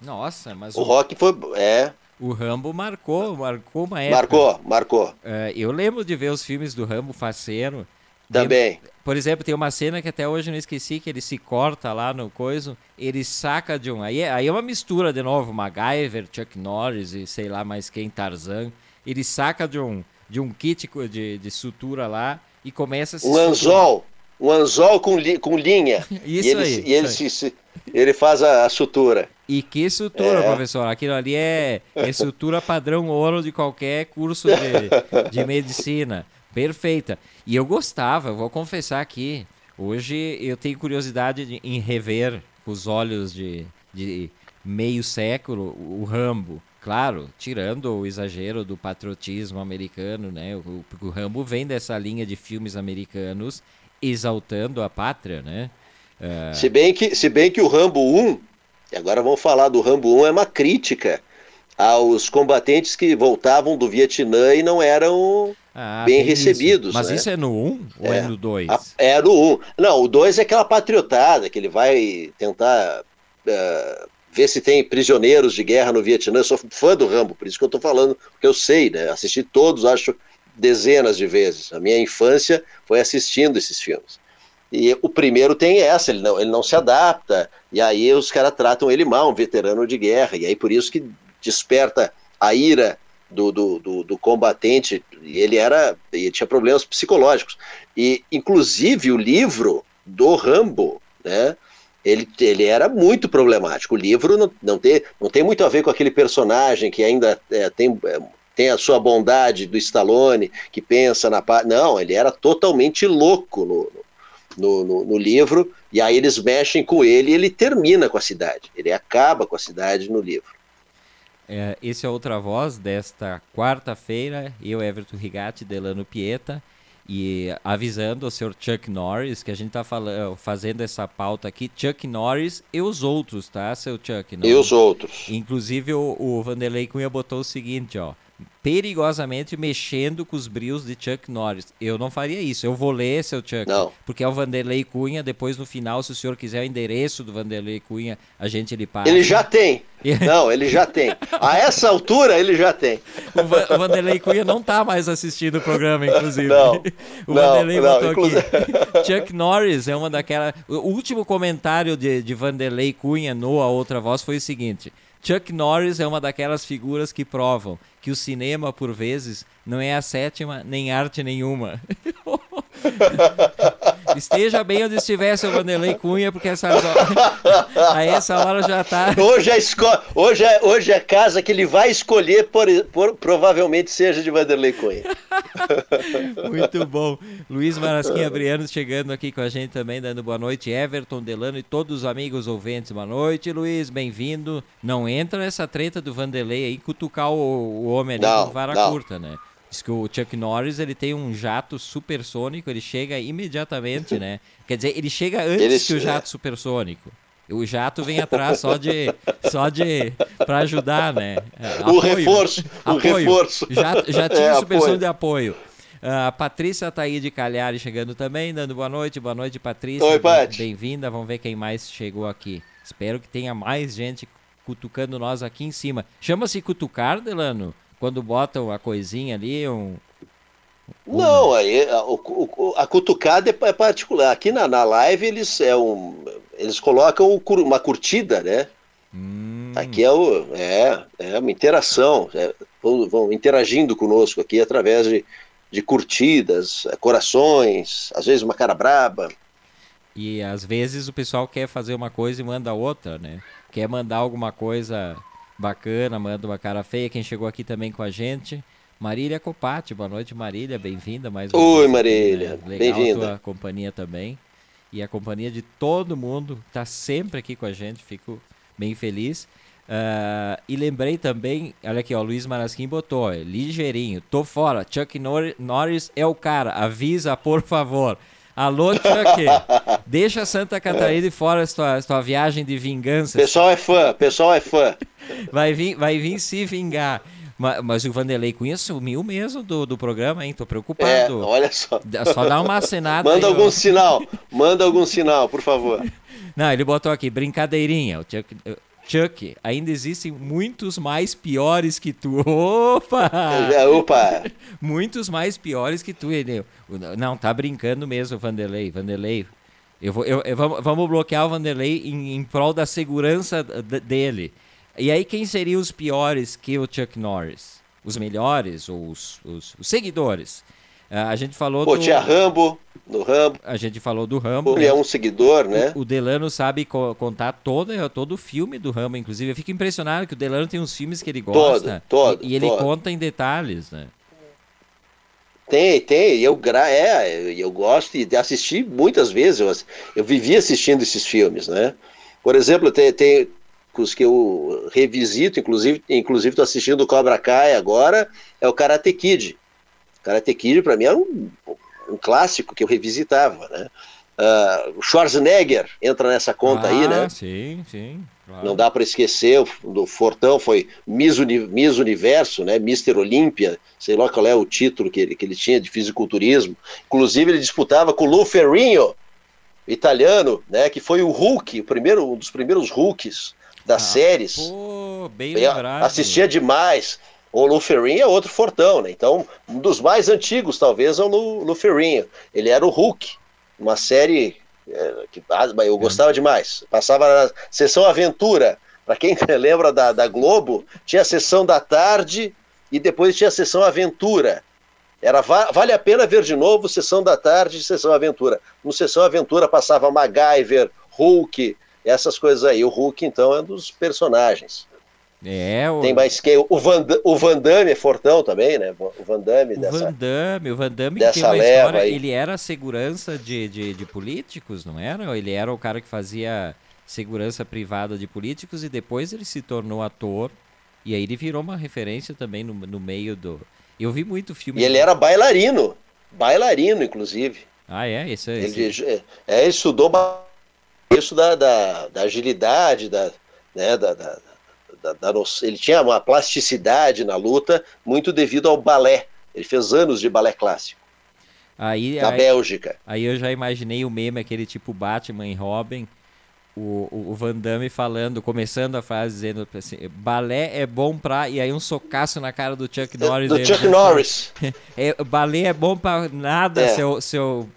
Nossa, mas. O, o... rock foi. É. O Rambo marcou, marcou uma época. Marcou, marcou. Uh, eu lembro de ver os filmes do Rambo faceiro. Também. Por exemplo, tem uma cena que até hoje eu não esqueci, que ele se corta lá no coiso, ele saca de um... Aí é, aí é uma mistura, de novo, MacGyver, Chuck Norris e sei lá mais quem, Tarzan. Ele saca de um, de um kit de, de sutura lá e começa a se... Um anzol, um anzol com, li, com linha. *laughs* Isso e ele, aí. E ele, se, se, ele faz a, a, sutura. E que sutura, é. professor? Aquilo ali é, é sutura padrão ouro de qualquer curso de, de *laughs* medicina. Perfeita. E eu gostava, vou confessar aqui. Hoje eu tenho curiosidade de, em rever os olhos de, de meio século o Rambo. Claro, tirando o exagero do patriotismo americano, né? O, o Rambo vem dessa linha de filmes americanos exaltando a pátria, né? Uh... Se, bem que, se bem que o Rambo 1, e agora vamos falar do Rambo 1, é uma crítica aos combatentes que voltavam do Vietnã e não eram ah, bem recebidos. Isso. Mas né? isso é no 1 ou é, é no 2? É no 1. Não, o 2 é aquela patriotada que ele vai tentar uh, ver se tem prisioneiros de guerra no Vietnã. Eu sou fã do Rambo, por isso que eu estou falando, porque eu sei, né? Assisti todos, acho, dezenas de vezes. A minha infância foi assistindo esses filmes. E o primeiro tem essa, ele não, ele não se adapta, e aí os caras tratam ele mal, um veterano de guerra, e aí por isso que desperta a ira do, do, do, do combatente, ele era, ele tinha problemas psicológicos. E, inclusive, o livro do Rambo, né, ele, ele era muito problemático. O livro não, não, tem, não tem muito a ver com aquele personagem que ainda é, tem, é, tem a sua bondade do Stallone, que pensa na paz. Não, ele era totalmente louco no, no, no, no, livro, e aí eles mexem com ele e ele termina com a cidade. Ele acaba com a cidade no livro. É, esse é outra voz desta quarta-feira, eu, Everton Rigatti, Delano Pieta, e avisando o senhor Chuck Norris que a gente está fazendo essa pauta aqui, Chuck Norris e os outros, tá, seu Chuck? Não? E os outros. Inclusive o, o Vanderlei Cunha botou o seguinte, ó, perigosamente mexendo com os brios de Chuck Norris. Eu não faria isso. Eu vou ler, seu Chuck. Não. Porque é o Vanderlei Cunha. Depois, no final, se o senhor quiser o endereço do Vanderlei Cunha, a gente lhe passa. Ele já tem. *laughs* Não, ele já tem. A essa altura, ele já tem. O, Va o Vanderlei Cunha não está mais assistindo o programa, inclusive. Não, *laughs* o não, Vanderlei não, botou inclusive... aqui. *laughs* Chuck Norris é uma daquelas... O último comentário de, de Vanderlei Cunha no A Outra Voz foi o seguinte... Chuck Norris é uma daquelas figuras que provam que o cinema, por vezes, não é a sétima nem arte nenhuma. *laughs* Esteja bem onde estiver, seu Vanderlei Cunha, porque essa hora, *laughs* a essa hora já está. Hoje, a esco... hoje, é, hoje é a casa que ele vai escolher, por, por, provavelmente seja de Vanderlei Cunha. *laughs* Muito bom. Luiz Marasquinha Briano chegando aqui com a gente também, dando boa noite. Everton, Delano e todos os amigos ouvintes. Boa noite, Luiz, bem-vindo. Não entra nessa treta do Vanderlei aí, cutucar o, o homem ali não, com vara não. curta, né? Diz que o Chuck Norris ele tem um jato supersônico, ele chega imediatamente, né? Quer dizer, ele chega antes Ele- que o jato supersônico. O jato vem atrás só de só de para ajudar, né? É, O reforço, o reforço. Já, já tinha É, apoio. de apoio. A Patrícia Taí Calhari chegando também, dando boa noite. Boa noite, Patrícia. Oi, Paty. Bem-vinda. Vamos ver quem mais chegou aqui. Espero que tenha mais gente cutucando nós aqui em cima. Chama-se cutucar, Delano? Quando botam a coisinha ali, um... Não, aí a, o- a cutucada é particular. Aqui na, na live eles, é um, eles colocam uma curtida, né? Hum, Aqui é, o, é, é uma interação. é, vão, vão interagindo conosco aqui através de, de curtidas, é, corações, às vezes uma cara braba. E às vezes o pessoal quer fazer uma coisa e manda outra, né? Quer mandar alguma coisa bacana, manda uma cara feia. Quem chegou aqui também com a gente, Marília Copati. Boa noite, Marília. Bem-vinda mais uma Oi, vez aqui, Marília. né? Bem-vinda. a tua companhia também. E a companhia de todo mundo que está sempre aqui com a gente. Fico bem feliz. Ah, e lembrei também, olha aqui, ó, o Luiz Marasquim botou, ó, ligeirinho, tô fora, Chuck Nor- Norris é o cara, avisa por favor. Alô, Chuck, deixa Santa Catarina de fora essa tua viagem de vingança. Pessoal é fã, pessoal é fã. Vai vir, vai vir se vingar. Ma- Mas, o Vanderlei Cunha sumiu mesmo do, do programa, hein? Tô É, preocupado. olha só. Só dá uma acenada Manda aí, ó. algum sinal, manda algum sinal, por favor. Não, ele botou aqui, brincadeirinha. O Chuck, Chuck, ainda existem muitos mais piores que tu. *laughs* Opa! É, Opa, Muitos mais piores que tu, ele. Não, tá brincando mesmo, Vanderlei. Vanderlei. Eu vou, eu, eu- vamos, vamos bloquear o Vanderlei em, em prol da segurança dele. E aí, quem seriam os piores que o Chuck Norris? Os melhores ou os, os- os seguidores? Ah, a gente falou pô, do. tinha Rambo, no Rambo, A gente falou do Rambo. ele é um seguidor, né? O Delano sabe co- contar todo, todo o filme do Rambo, inclusive. Eu fico impressionado que o Delano tem uns filmes que ele gosta. todo, e, e ele todo. conta em detalhes, né? Tem, tem, eu, gra é, eu gosto de assistir muitas vezes, eu, eu vivi assistindo esses filmes, né? Por exemplo, tem, tem os que eu revisito, inclusive inclusive estou assistindo o Cobra Kai agora, é o Karate Kid. Karate Kid para mim era um, um clássico que eu revisitava, né? Ah, o Schwarzenegger entra nessa conta aí, né? Ah, sim, sim. claro. Não dá para esquecer, o do Fortão foi Miss, Uni- Miss Universo, né? Mr. Olímpia, sei lá qual é o título que ele, que ele tinha de fisiculturismo. Inclusive, ele disputava com o Lou Ferrigno, italiano, né? Que foi o Hulk, o primeiro, um dos primeiros Hulks das Ah, séries. Pô, bem lembrado. assistia demais. O Lou Ferrigno é outro fortão, né? Então, um dos mais antigos, talvez, é o Lou Ferrigno. Ele era o Hulk, uma série é, que eu gostava demais. Passava na sessão Aventura. Para quem *laughs* lembra da, da Globo, tinha a sessão da tarde e depois tinha a sessão Aventura. Era va- vale a pena ver de novo sessão da tarde e sessão Aventura. No sessão Aventura passava MacGyver, Hulk, essas coisas aí. O Hulk, então, é um dos personagens. É, o, Tem mais quem? O Van, o Van Damme é fortão também, né? O Van Damme o dessa. Van Damme. O Van Damme que tem uma história. aí. Ele era segurança de, de, de políticos, não era? Ele era o cara que fazia segurança privada de políticos e depois ele se tornou ator. E aí ele virou uma referência também no, no meio do. Eu vi muito filme. E ele era bailarino. Bailarino, inclusive. Ah, é? Esse, esse... Ele, é, ele estudou isso da, da, da agilidade, da, né, da, da, da, da, ele tinha uma plasticidade na luta muito devido ao balé. Ele fez anos de balé clássico. Aí, na aí, Bélgica. Aí eu já imaginei o meme, aquele tipo Batman e Robin, o, o, Van Damme falando, começando a frase, dizendo assim, balé é bom pra... E aí um socaço na cara do Chuck Norris. Do Chuck Norris. *laughs* é, balé é bom pra nada, é. seu, seu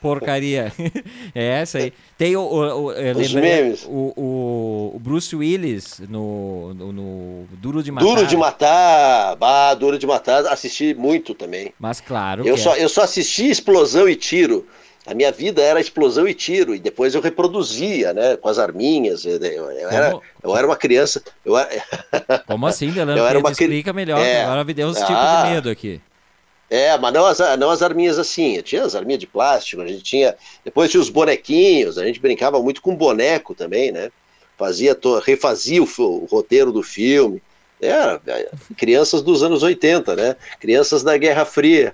porcaria. *laughs* é essa aí. Tem o, o, o memes. O, o, o, Bruce Willis no, no, no, Duro de Matar. Duro de Matar. Bah, Duro de Matar, assisti muito também. Mas claro. Eu, só, é. eu só assisti Explosão e Tiro. A minha vida era explosão e tiro, e depois eu reproduzia, né, com as arminhas. Eu, eu era, eu era uma criança. Eu era... Como assim, Delano? *laughs* Eu era uma... Explica melhor, é... agora me deu uns ah, tipos de medo aqui. É, mas não as, não as arminhas assim. Tinha as arminhas de plástico, a gente tinha. Depois tinha os bonequinhos, a gente brincava muito com boneco também, né? Fazia, refazia o, o roteiro do filme. Era é, crianças dos anos 80, né? Crianças da Guerra Fria,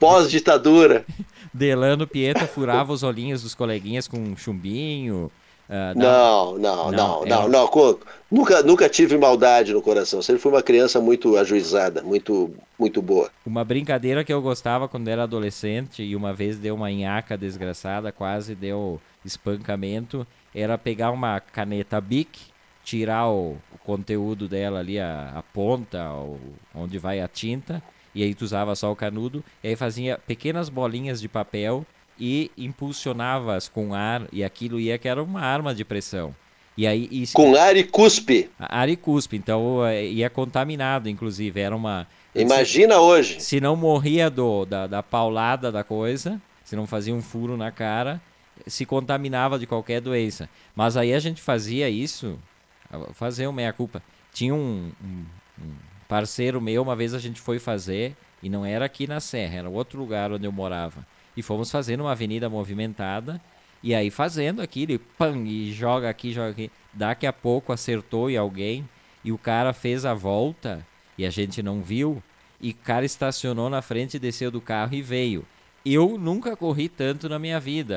pós-ditadura. *laughs* Delano Pieta furava os olhinhos dos coleguinhas com um chumbinho. Uh, não, não, não, não, não, não, Nunca, nunca tive maldade no coração. Sempre fui uma criança muito ajuizada, muito, muito boa. Uma brincadeira que eu gostava quando era adolescente e uma vez deu uma nhaca desgraçada, quase deu espancamento, era pegar uma caneta Bic, tirar o, o conteúdo dela ali, a, a ponta, o, onde vai a tinta, e aí tu usava só o canudo, e aí fazia pequenas bolinhas de papel e impulsionavas com ar e aquilo ia que era uma arma de pressão. E aí e, com ar e cuspe. Ar e cuspe, então é, ia contaminado, inclusive, era uma Imagina se, hoje. Se não morria do da, da paulada da coisa, se não fazia um furo na cara, se contaminava de qualquer doença. Mas aí a gente fazia isso, fazer uma meia culpa. Tinha um, um, um parceiro meu, uma vez a gente foi fazer e não era aqui na Serra, era outro lugar onde eu morava e fomos fazendo uma avenida movimentada. E aí fazendo aquilo, pam, e joga aqui, joga aqui. Daqui a pouco acertou em alguém e o cara fez a volta e a gente não viu. E o cara estacionou na frente, desceu do carro e veio. Eu nunca corri tanto na minha vida.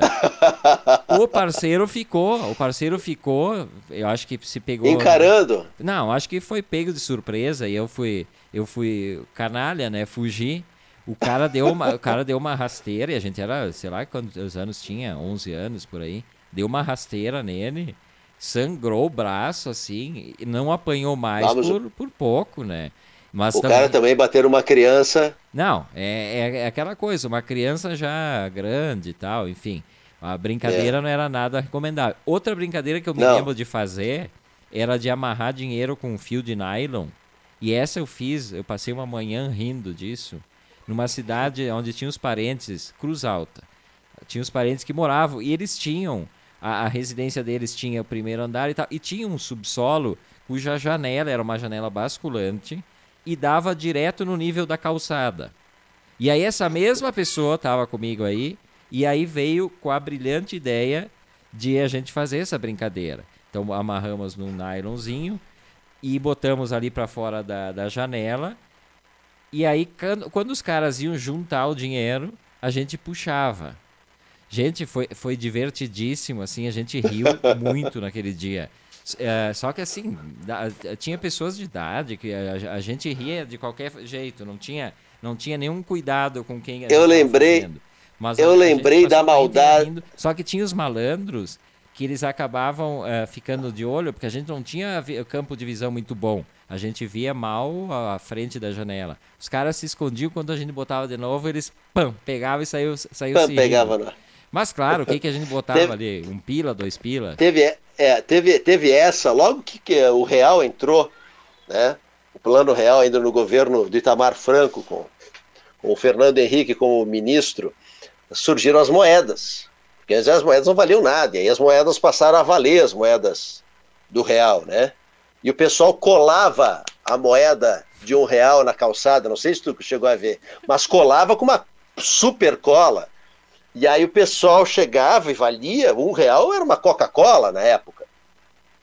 *laughs* o parceiro ficou, o parceiro ficou, eu acho que se pegou encarando. Não, acho que foi pego de surpresa e eu fui, eu fui canalha, né? Fugi. O cara deu uma, o cara deu uma rasteira e a gente era, sei lá quantos anos tinha, 11 anos por aí. Deu uma rasteira nele, sangrou o braço assim, e não apanhou mais Vamos... por, por pouco, né? Mas o também... cara também bater uma criança. Não, é, é, é, aquela coisa, uma criança já grande e tal, enfim. A brincadeira é. não era nada recomendável. Outra brincadeira que eu me não. lembro de fazer era de amarrar dinheiro com um fio de nylon. E essa eu fiz, eu passei uma manhã rindo disso numa cidade onde tinha os parentes, Cruz Alta. Tinha os parentes que moravam e eles tinham, a, a residência deles tinha o primeiro andar e tal, e tinha um subsolo cuja janela era uma janela basculante e dava direto no nível da calçada. E aí essa mesma pessoa estava comigo aí, e aí veio com a brilhante ideia de a gente fazer essa brincadeira. Então amarramos num nylonzinho e botamos ali para fora da, da janela e aí, quando os caras iam juntar o dinheiro, a gente puxava. Gente, foi, foi divertidíssimo, assim, a gente riu *laughs* muito naquele dia. É, só que assim, da, tinha pessoas de idade que a, a, gente ria de qualquer jeito, não tinha, não tinha nenhum cuidado com quem Eu lembrei, Mas eu a, lembrei da maldade. Só que tinha os malandros que eles acabavam uh, ficando de olho, porque a gente não tinha campo de visão muito bom. A gente via mal a frente da janela. Os caras se escondiam quando a gente botava de novo, eles pam, pegavam e saiu, saiu pam, pegava, não. Mas claro, o que, que a gente botava teve, ali? Um pila, dois pila? Teve, é, teve, teve essa, logo que, que o Real entrou, né? O plano real ainda no governo do Itamar Franco, com, com o Fernando Henrique como ministro, surgiram as moedas. Porque as moedas não valiam nada, e aí as moedas passaram a valer as moedas do real, né? E o pessoal colava a moeda de um real na calçada, não sei se tu chegou a ver, mas colava com uma super cola. E aí o pessoal chegava e valia, um real era uma Coca-Cola na época,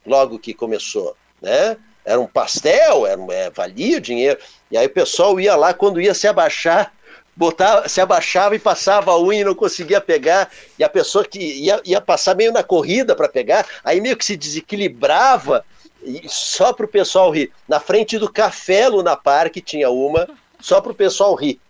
logo que começou, né? Era um pastel, era, é, valia o dinheiro. E aí o pessoal ia lá, quando ia se abaixar, botava, se abaixava e passava a unha e não conseguia pegar, e a pessoa que ia, ia passar meio na corrida para pegar, aí meio que se desequilibrava, E só para o pessoal rir. Na frente do Café Luna Park tinha uma, só para o pessoal rir.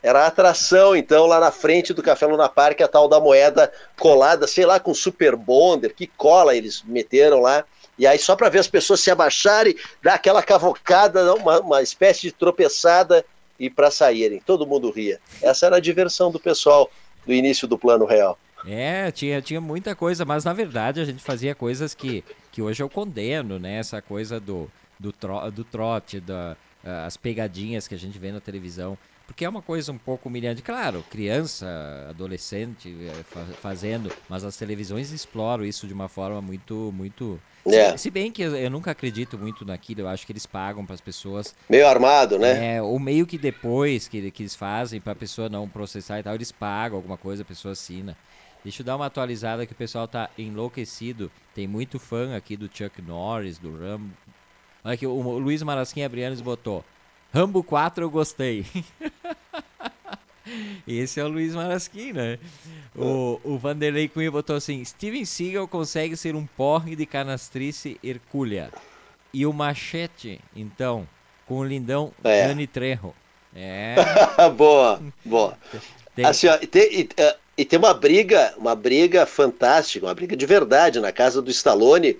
Era a atração, então, lá na frente do Café Luna Park, a tal da moeda colada, sei lá, com Super Bonder, que cola eles meteram lá. E aí, só para ver as pessoas se abaixarem, dar aquela cavocada, uma, uma espécie de tropeçada e para saírem. Todo mundo ria. Essa era a diversão do pessoal do início do Plano Real. É, tinha, tinha muita coisa, mas na verdade a gente fazia coisas que, que hoje eu condeno, né? Essa coisa do, do, tro, do trote, da, uh, as pegadinhas que a gente vê na televisão. Porque é uma coisa um pouco humilhante. Claro, criança, adolescente eh, fazendo, mas as televisões exploram isso de uma forma muito, muito. É. Se, bem que eu, eu, nunca acredito muito naquilo, eu acho que eles pagam para as pessoas. Meio armado, né? É, ou meio que depois que, que eles fazem para a pessoa não processar e tal, eles pagam alguma coisa, a pessoa assina. Deixa eu dar uma atualizada que o pessoal tá enlouquecido. Tem muito fã aqui do Chuck Norris, do Rambo. Olha aqui, o Luiz Marasquim Abrianes botou. Rambo 4 eu gostei. *laughs* Esse é o Luiz Marasquim, né? O, o Vanderlei Cunha botou assim: Steven Seagal consegue ser um porre de canastrice hercúlea. E o Machete, então, com o lindão é. Dani Trejo. É. *laughs* boa, boa. Tem... Assim, ó, tem, uh, e, tem uma briga, uma briga fantástica, uma briga de verdade na casa do Stallone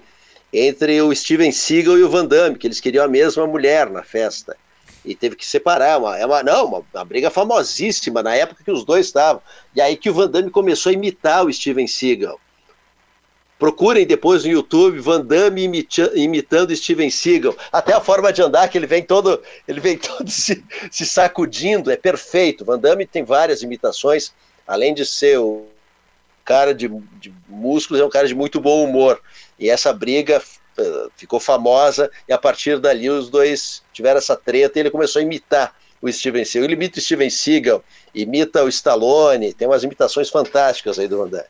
entre o Steven Seagal e o Van Damme, que eles queriam a mesma mulher na festa e teve que separar. Uma, é uma, não, uma, uma, briga famosíssima na época que os dois estavam. E aí que o Van Damme começou a imitar o Steven Seagal. Procurem depois no YouTube Van Damme imita, imitando Steven Seagal. Até a forma de andar que ele vem todo, ele vem *laughs* todo se, se sacudindo, é perfeito. Van Damme tem várias imitações, além de ser o cara de, de músculos, é um cara de muito bom humor. E essa briga eh, ficou famosa e a partir dali os dois tiveram essa treta e ele começou a imitar o Steven Seagal. Ele imita o Steven Seagal, imita o Stallone, tem umas imitações fantásticas aí do Damme.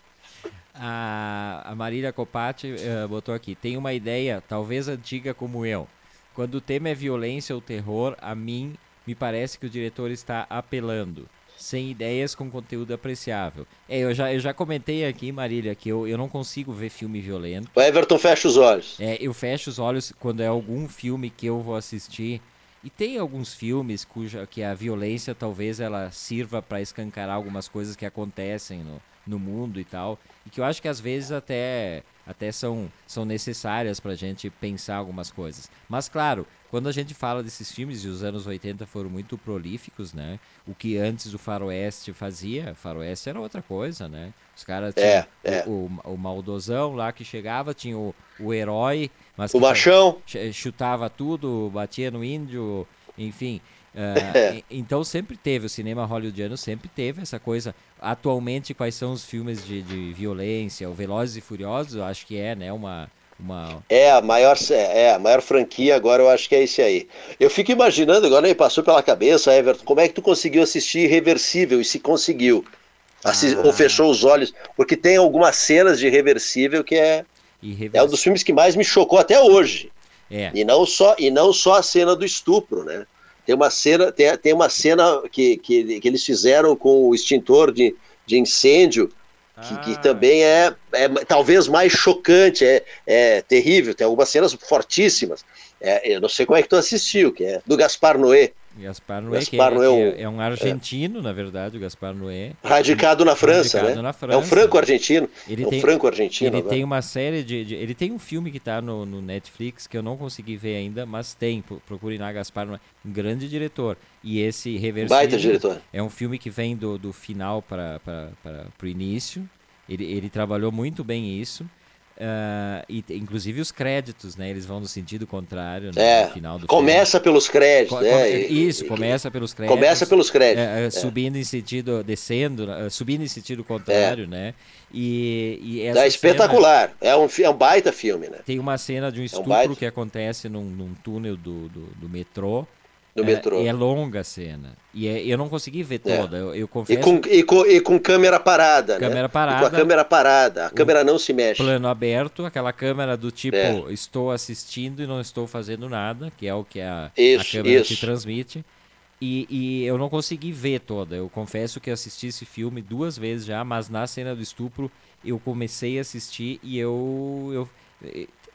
A, Marília Copati uh, botou aqui, tem uma ideia, talvez antiga como eu. Quando o tema é violência ou terror, a mim me parece que o diretor está apelando sem ideias com conteúdo apreciável. É, eu já, eu já comentei aqui, Marília, que eu, eu não consigo ver filme violento. O Everton fecha os olhos. É, eu fecho os olhos quando é algum filme que eu vou assistir. E tem alguns filmes cuja que a violência talvez ela sirva para escancarar algumas coisas que acontecem no, no mundo e tal. E que eu acho que às vezes até, até são, são necessárias para a gente pensar algumas coisas. Mas claro, quando a gente fala desses filmes, e os anos 80 foram muito prolíficos, né? O que antes o faroeste fazia, faroeste era outra coisa, né? Os caras é, tinham é, O, o, o, maldosão lá que chegava, tinha o, o herói, mas o machão chutava tudo, batia no índio, enfim. Uh, então sempre teve, o cinema hollywoodiano sempre teve essa coisa. Atualmente, quais são os filmes de, de violência? O Velozes e Furiosos, eu acho que é, né? Uma, uma... É, a maior, é, a maior franquia agora eu acho que é esse aí. Eu fico imaginando, agora nem passou pela cabeça, Everton, como é que tu conseguiu assistir Irreversível e se conseguiu? Assis, ah. Ou fechou os olhos? Porque tem algumas cenas de Irreversível que é, é um dos filmes que mais me chocou até hoje. É. E, não só, e não só a cena do estupro, né? Tem uma cena, tem, tem uma cena que, que, que eles fizeram com o extintor de, de incêndio que, que, ah. também é, é, talvez mais chocante, é, é terrível, tem algumas cenas fortíssimas. É, eu não sei como é que tu assistiu, que é do Gaspar Noé. Gaspar Noé, Gaspar que, é, Noé que é, é, um argentino, na verdade, o Gaspar Noé. Radicado na França, Radicado né? Na França. É um franco-argentino. Ele é um tem, franco-argentino. Ele tem uma série de, de, Ele tem um filme que está no, no, Netflix que eu não consegui ver ainda, mas tem. Procure na Gaspar Noé. Um grande diretor. E esse Reversível Baita diretor. é um filme que vem do, do final para o início. Ele, ele trabalhou muito bem isso. Uh, e, inclusive os créditos, né? Eles vão no sentido contrário né, é, no final do Começa filme. pelos créditos, Co é, Isso, começa pelos créditos. Começa pelos créditos. É, é, subindo em sentido, descendo, uh, subindo em sentido contrário, né? E, e é espetacular. Cena, é, um, é um baita filme, né? Tem uma cena de um estupro um que acontece num, num túnel do, do, do metrô no metrô. É, é longa a cena. E é, eu não consegui ver é. toda. É. Eu, eu, confesso. E com, e com, e com câmera parada, câmera né? Parada, com a câmera parada. A câmera não se mexe. Plano aberto, aquela câmera do tipo, é. estou assistindo e não estou fazendo nada, que é o que a, isso, a câmera te transmite. E, e, eu não consegui ver toda. Eu confesso que assisti esse filme duas vezes já, mas na cena do estupro eu comecei a assistir e eu, eu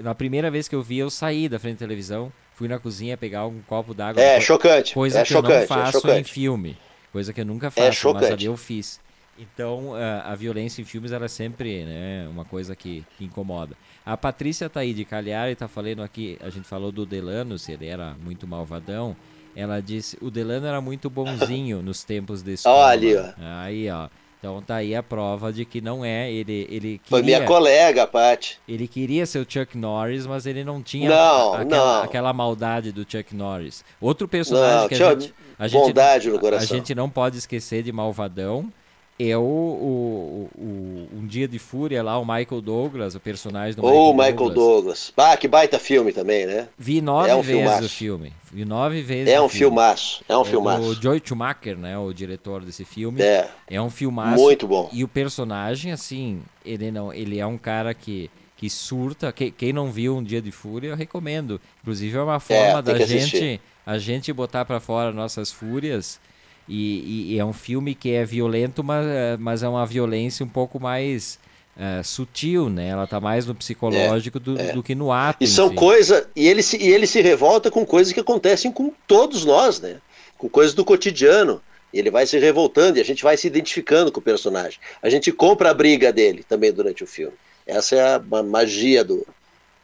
na primeira vez que eu vi, eu saí da frente da televisão, fui na cozinha pegar um copo d'água. É chocante. Coisa é que chocante, eu não é faço chocante. em filme. Coisa que eu nunca É faço, mas chocante. ali eu fiz. Então, a, a violência em filmes ela é sempre né, uma coisa que, que incomoda. A Patrícia tá aí de Cagliari, tá falando aqui, a gente falou do Delano, se ele era muito malvadão. Ela disse, o Delano era muito bonzinho *laughs* nos tempos de escola. Ó, ali, ó. Aí, ó. Então tá aí a prova de que não é, ele, ele Foi minha queria, colega, Paty. ele queria ser o Chuck Norris, mas ele não tinha Não, aquela, não. aquela maldade do Chuck Norris. Outro personagem Não, que a gente, a gente bondade no a coração. gente não pode esquecer de Malvadão. É o, o, o- Um Dia de Fúria lá, o Michael Douglas, o personagem do Ou o Michael, Michael Douglas. Douglas. Ah, que baita filme também, né? Vi nove É um vezes filmaço. o filme. Vi nove vezes É um filme. filmaço. É um É filmaço. O Joy Schumacher, né, o diretor desse filme. É, É um filmaço. muito bom. E o personagem, assim, ele não, ele é um cara que, que surta. Que- quem não viu Um Dia de Fúria, eu recomendo. Inclusive é uma forma tem da que assistir. gente, a gente botar pra fora nossas fúrias. E, e- é um filme que é violento, mas, é- mas é uma violência um pouco mais é, sutil, né? Ela tá mais no psicológico do, do que no ato. É, E são coisas. E ele, se, e ele se revolta com coisas que acontecem com todos nós, né? Com coisas do cotidiano. Ele vai se revoltando e a gente vai se identificando com o personagem. A gente compra a briga dele também durante o filme. Essa é a ma- magia do,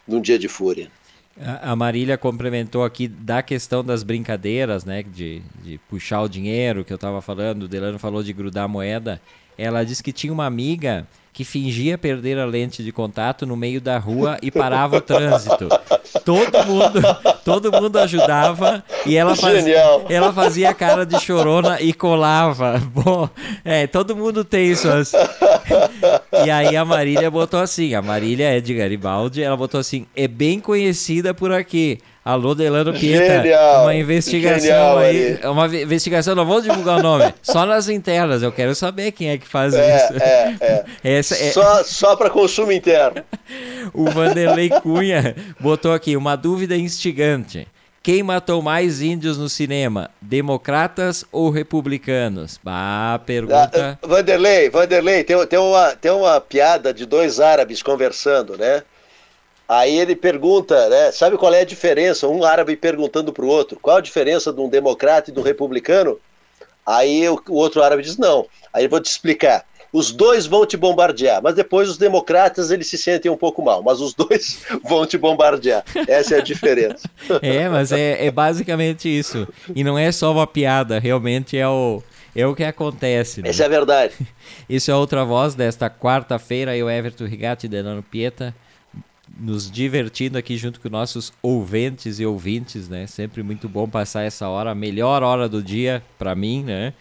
de um dia de fúria. A Marília complementou aqui da questão das brincadeiras, né? De, de puxar o dinheiro que eu tava falando, o Delano falou de grudar a moeda. Ela disse que tinha uma amiga que fingia perder a lente de contato no meio da rua e parava o trânsito. Todo mundo, todo mundo ajudava e ela fazia, ela fazia cara de chorona e colava. Bom, é, todo mundo tem suas. E aí a Marília botou assim, a Marília é de Garibaldi, ela botou assim, é bem conhecida por aqui. Alô, Delano Pieta, Genial, uma investigação genial, aí, Marília. uma investigação, não vou divulgar o nome, só nas internas, eu quero saber quem é que faz É, isso. é, é. *laughs* Essa é, Só, só para consumo interno. *laughs* o Vanderlei Cunha botou aqui uma dúvida instigante. Quem matou mais índios no cinema? Democratas ou republicanos? Ah, pergunta. Ah, Vanderlei, Vanderlei, tem, tem, uma, tem uma piada de dois árabes conversando, né? Aí ele pergunta, né? Sabe qual é a diferença? Um árabe perguntando para o outro: qual a diferença de um democrata e de um republicano? Aí o, o outro árabe diz: não. Aí eu vou te explicar. Os dois vão te bombardear, mas depois os democratas eles se sentem um pouco mal, mas os dois *laughs* vão te bombardear. Essa é a diferença. *laughs* É, mas é, é basicamente isso. E não é só uma piada, realmente é o, é o que acontece. Né? Essa é a verdade. *laughs* Isso é outra voz desta quarta-feira, eu, Everton Rigatti e Delano Pieta, nos divertindo aqui junto com nossos ouvintes e ouvintes, né? Sempre muito bom passar essa hora, a melhor hora do dia para mim, né?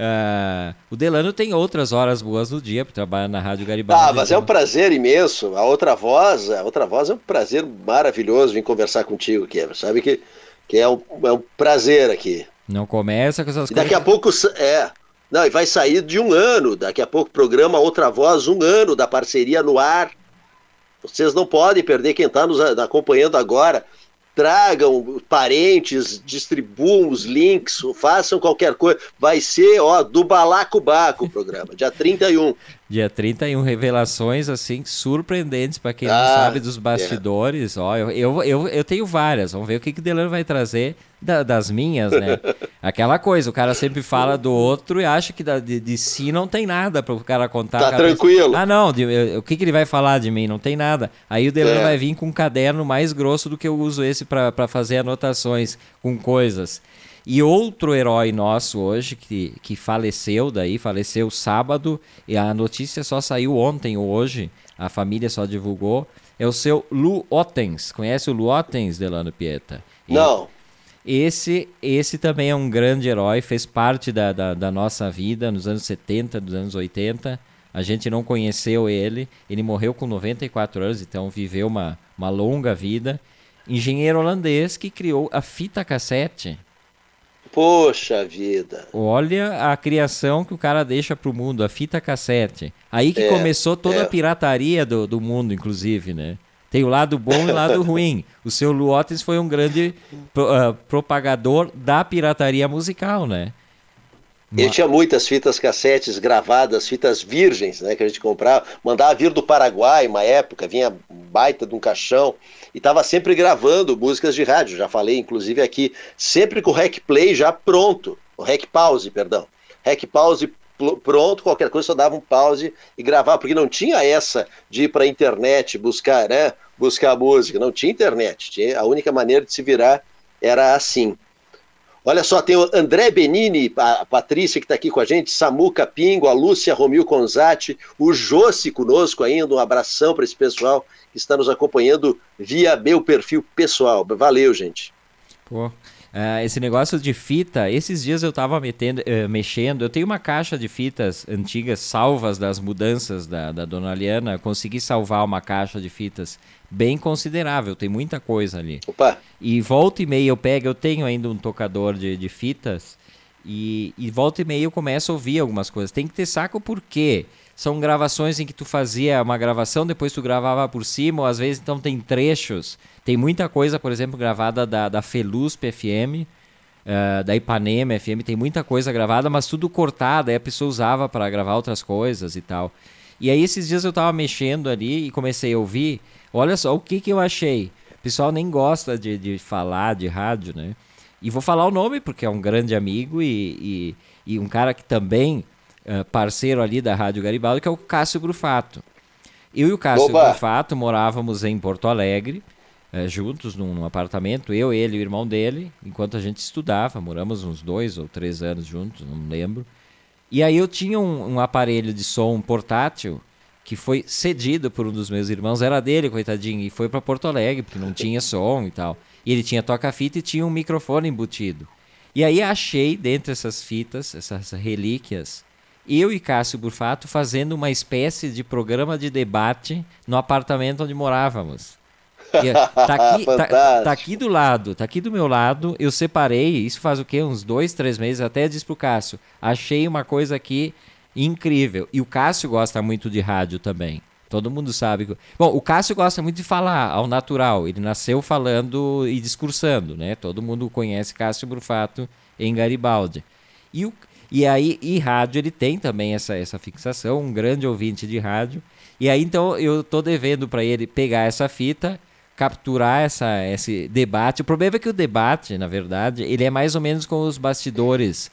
Ah, o Delano tem outras horas boas no dia, porque trabalha na Rádio Garibaldi. Ah, mas é um prazer imenso. A outra voz, a outra voz é um prazer maravilhoso vir conversar contigo, Kevin. Sabe que, que é, um, é um prazer aqui. Não começa com essas E daqui a pouco é. Não, e vai sair de um ano. Daqui a pouco programa Outra Voz, um ano da parceria no ar. Vocês não podem perder quem está nos acompanhando agora. Tragam parentes, distribuam os links, façam qualquer coisa. Vai ser, ó, do balacobaco o programa, dia 31. Dia 31, revelações assim surpreendentes para quem não Ah, sabe dos bastidores. Ó, eu, eu, eu, eu tenho várias. Vamos ver o que, que o Delano vai trazer da- das minhas, né? *laughs* Aquela coisa, o cara sempre fala do outro e acha que da- de, de si não tem nada para o cara contar. Tá cara tranquilo. ah, não, de- eu- o que, que ele vai falar de mim? Não tem nada. Aí o Delano É. vai vir com um caderno mais grosso do que eu uso esse para fazer anotações com coisas. E outro herói nosso hoje, que, que faleceu daí, faleceu sábado, e a notícia só saiu ontem ou hoje, a família só divulgou, é o seu Lu Ottens. Conhece o Lu Ottens, Delano Pieta? Não. Esse, esse também é um grande herói, fez parte da, da, da nossa vida nos anos 70, dos anos 80. A gente não conheceu ele, ele morreu com 94 anos, então viveu uma, uma longa vida. Engenheiro holandês que criou a fita cassete. Poxa vida. Olha a criação que o cara deixa pro mundo, a fita cassete. Aí que É, começou toda é. a pirataria do, do mundo, inclusive, né? Tem o lado bom e o lado *laughs* ruim. O seu Luotes foi um grande pro- ah, propagador da pirataria musical, né? Ele tinha muitas fitas cassetes gravadas, fitas virgens, né, que a gente comprava, mandava vir do Paraguai, uma época, vinha baita de um caixão, e estava sempre gravando músicas de rádio, já falei inclusive aqui, sempre com o rec play já pronto, o rec pause, perdão. Rec pause pronto, qualquer coisa só dava um pause e gravava, porque não tinha essa de ir para a internet buscar, né, buscar música, não tinha internet, tinha, a única maneira de se virar era assim. Olha só, tem o André Benini, a Patrícia que está aqui com a gente, Samuca Pingo, a Lúcia Romil Conzati, o Josi conosco ainda, um abração para esse pessoal que está nos acompanhando via meu perfil pessoal. Valeu, gente. Pô, Uh, esse negócio de fita, esses dias eu estava uh, mexendo. Eu tenho uma caixa de fitas antigas salvas das mudanças da, da dona Liana. Consegui salvar uma caixa de fitas bem considerável, tem muita coisa ali. Opa. E volta e meia eu pego, eu tenho ainda um tocador de, de fitas. E, e volta e meia eu começo a ouvir algumas coisas. Tem que ter saco porque são gravações em que tu fazia uma gravação, depois tu gravava por cima, ou às vezes então tem trechos. Tem muita coisa, por exemplo, gravada da, da Felusp FM, uh, eh, da Ipanema FM, tem muita coisa gravada, mas tudo cortado, aí a pessoa usava para gravar outras coisas e tal. E aí esses dias eu tava mexendo ali e comecei a ouvir, olha só o que, que eu achei. O pessoal nem gosta de, de falar de rádio, né? E vou falar o nome porque é um grande amigo e, e, e um cara que também uh, parceiro ali da Rádio Garibaldi, que é o Cássio Grufato. Eu e o Cássio Oba. Grufato morávamos em Porto Alegre, uh, juntos num, num, apartamento, eu, ele e o irmão dele, enquanto a gente estudava. Moramos uns dois ou três anos juntos, não lembro. E aí eu tinha um, um aparelho de som portátil que foi cedido por um dos meus irmãos, era dele, coitadinho, e foi para Porto Alegre, porque não tinha som e tal. E ele tinha toca-fita e tinha um microfone embutido. E aí achei dentro dessas fitas, essas relíquias, eu e Cássio Burfato fazendo uma espécie de programa de debate no apartamento onde morávamos. E, tá, *laughs* aqui, tá, tá, aqui do lado, tá aqui do meu lado. Eu separei, isso faz o quê? Uns dois, três meses. Até disse pro Cássio: achei uma coisa aqui incrível. E o Cássio gosta muito de rádio também. Todo mundo sabe. Bom, o Cássio gosta muito de falar ao natural. Ele nasceu falando e discursando, né? Todo mundo conhece Cássio Brufato em Garibaldi. E o, e aí, e rádio, ele tem também essa, essa fixação, um grande ouvinte de rádio. E aí, então, eu tô devendo para ele pegar essa fita, capturar essa, esse debate. O problema é que o debate, na verdade, ele é mais ou menos com os bastidores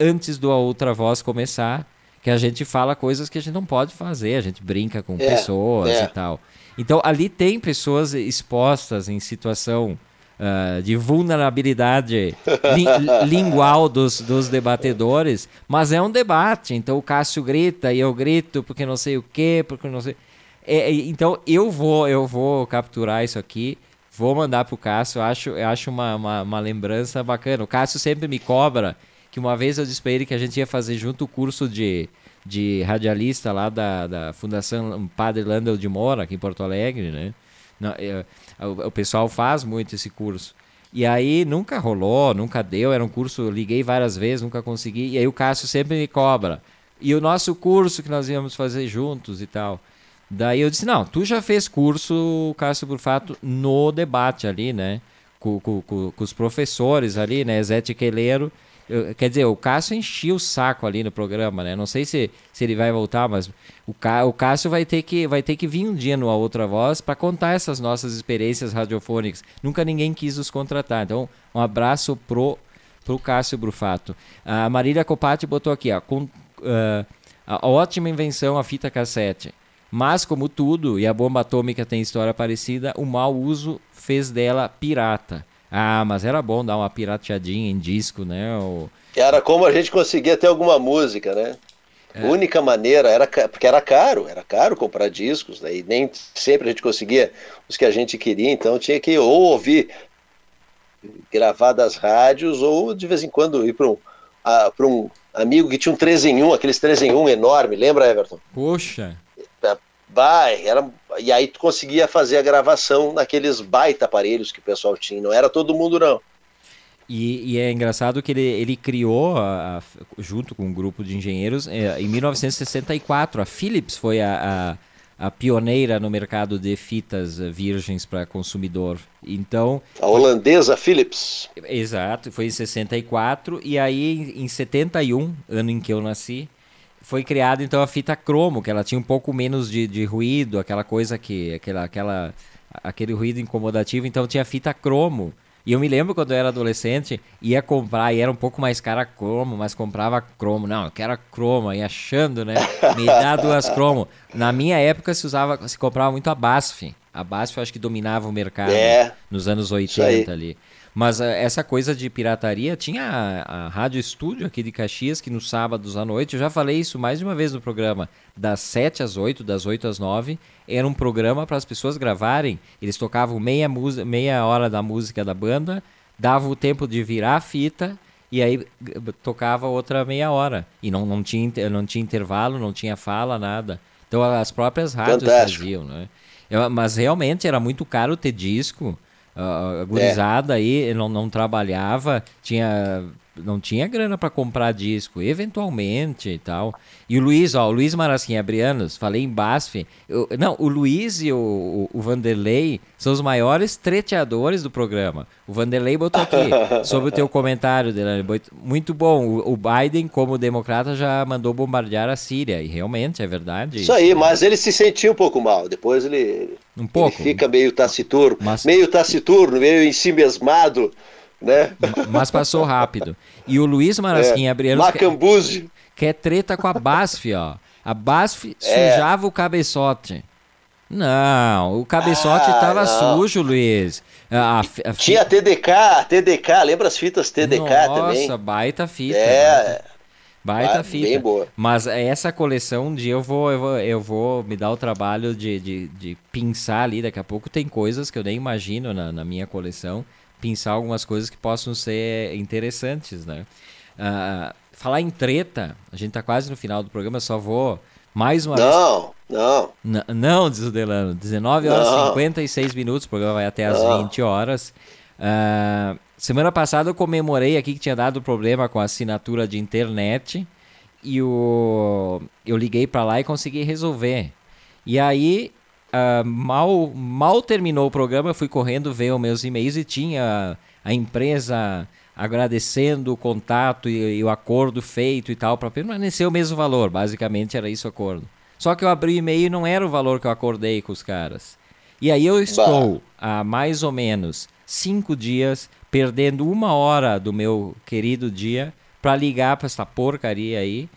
antes do A Outra Voz começar, que a gente fala coisas que a gente não pode fazer, a gente brinca com é, pessoas é. e tal. Então, ali tem pessoas expostas em situação uh, de vulnerabilidade li *laughs* lingual dos, dos debatedores, mas é um debate. Então o Cássio grita e eu grito porque não sei o quê, porque não sei. É, é então eu vou, eu vou capturar isso aqui. Vou mandar pro Cássio, eu acho, eu acho uma, uma, uma lembrança bacana. O Cássio sempre me cobra que uma vez eu disse para ele que a gente ia fazer junto o curso de, de radialista lá da, da Fundação Padre Landel de Mora, aqui em Porto Alegre, né? Não, é, o, o pessoal faz muito esse curso. E aí nunca rolou, nunca deu, era um curso, liguei várias vezes, nunca consegui. E aí o Cássio sempre me cobra. E o nosso curso que nós íamos fazer juntos e tal. Daí eu disse, não, tu já fez curso, Cássio Burfato, no debate ali, né? Com, com, com, com os professores ali, né? Zé Tiqueleiro eu, quer dizer, o Cássio enchia o saco ali no programa, né? Não sei se, se ele vai voltar, mas o, Cá, o Cássio vai ter, que, vai ter que vir um dia no A Outra Voz para contar essas nossas experiências radiofônicas. Nunca ninguém quis os contratar. Então, um abraço pro, pro Cássio Brufato. A Marília Copati botou aqui, ó, com, uh, a ótima invenção, a fita cassete. Mas, como tudo, e a bomba atômica tem história parecida, o mau uso fez dela pirata. Ah, mas era bom dar uma pirateadinha em disco, né? O... Era como a gente conseguia ter alguma música, né? É. A única maneira era porque era caro, era caro comprar discos, né? e nem sempre a gente conseguia os que a gente queria, então tinha que ou ouvir gravar das rádios ou de vez em quando ir para um, um amigo que tinha um 3 em 1, aqueles 3 em 1 enorme, lembra, Everton? Poxa! Vai, era, e aí tu conseguia fazer a gravação naqueles baita aparelhos que o pessoal tinha, não era todo mundo não. E, e é engraçado que ele, ele criou, a, a, junto com um grupo de engenheiros, é, em 1964, a Philips foi a, a pioneira no mercado de fitas virgens para consumidor. Então. A holandesa Philips. Exato, foi em 64 e aí em 71, ano em que eu nasci, foi criada então a fita cromo, que ela tinha um pouco menos de, de ruído, aquela coisa que. Aquela, aquela, aquele ruído incomodativo, então tinha fita cromo. E eu me lembro quando eu era adolescente, ia comprar, e era um pouco mais cara cromo, mas comprava cromo. Não, eu quero cromo, e achando, né? Me dá duas cromo. Na minha época se usava, se comprava muito a BASF. A BASF eu acho que dominava o mercado é, nos anos 80 ali. Mas uh, essa coisa de pirataria, tinha a, a, Rádio Estúdio aqui de Caxias, que nos sábados à noite, eu já falei isso mais de uma vez no programa, das 7 às 8, das 8 às 9, era um programa para as pessoas gravarem. Eles tocavam meia, meia hora da música da banda, dava o tempo de virar a fita e aí tocava outra meia hora. E não, não, tinha, não tinha intervalo, não tinha fala, nada. Então as próprias rádios Fantástico. faziam, né? Eu, mas realmente era muito caro ter disco a gurizada é. aí não, não trabalhava, tinha não tinha grana para comprar disco, eventualmente e tal. E o Luiz, ó, o Luiz Marasquim Abrianos, falei em BASF. Eu, não, o Luiz e o, o, Vanderlei são os maiores treteadores do programa. O Vanderlei botou aqui *laughs* sobre o teu comentário, Delane. Muito bom. O, o, Biden, como democrata, já mandou bombardear a Síria. E realmente é verdade. Isso, isso aí, mas ele se sentiu um pouco mal. Depois ele, um pouco. Ele fica meio taciturno, mas... meio taciturno, meio ensimesmado né? Mas passou rápido. E o Luiz Marasquim é. Abriano. Macambuzzi. Quer, treta com a BASF, ó. A BASF é. sujava o cabeçote. Não, o cabeçote estava ah, sujo, Luiz. A, a, Tinha TDK, TDK, lembra as fitas TDK Nossa, também? Nossa, baita fita. É. Baita, baita ah, fita. Bem boa. Mas essa coleção, um dia eu vou, eu vou, eu vou me dar o trabalho de, de, de pinçar ali. Daqui a pouco tem coisas que eu nem imagino na, na minha coleção pensar algumas coisas que possam ser interessantes, né? Uh, falar em treta, a gente tá quase no final do programa, só vou mais uma não, vez... Não, não. Não, diz o Delano. 19 horas e 56 minutos, o programa vai até às 20 horas. Uh, semana passada eu comemorei aqui que tinha dado problema com a assinatura de internet e o... eu liguei para lá e consegui resolver. E aí Uh, mal, mal terminou o programa, eu fui correndo ver os meus e-mails e tinha a empresa agradecendo o contato e, e o acordo feito e tal, para permanecer o mesmo valor. Basicamente era isso o acordo. Só que eu abri o e-mail e não era o valor que eu acordei com os caras. E aí eu estou há mais ou menos cinco dias perdendo uma hora do meu querido dia para ligar para essa porcaria aí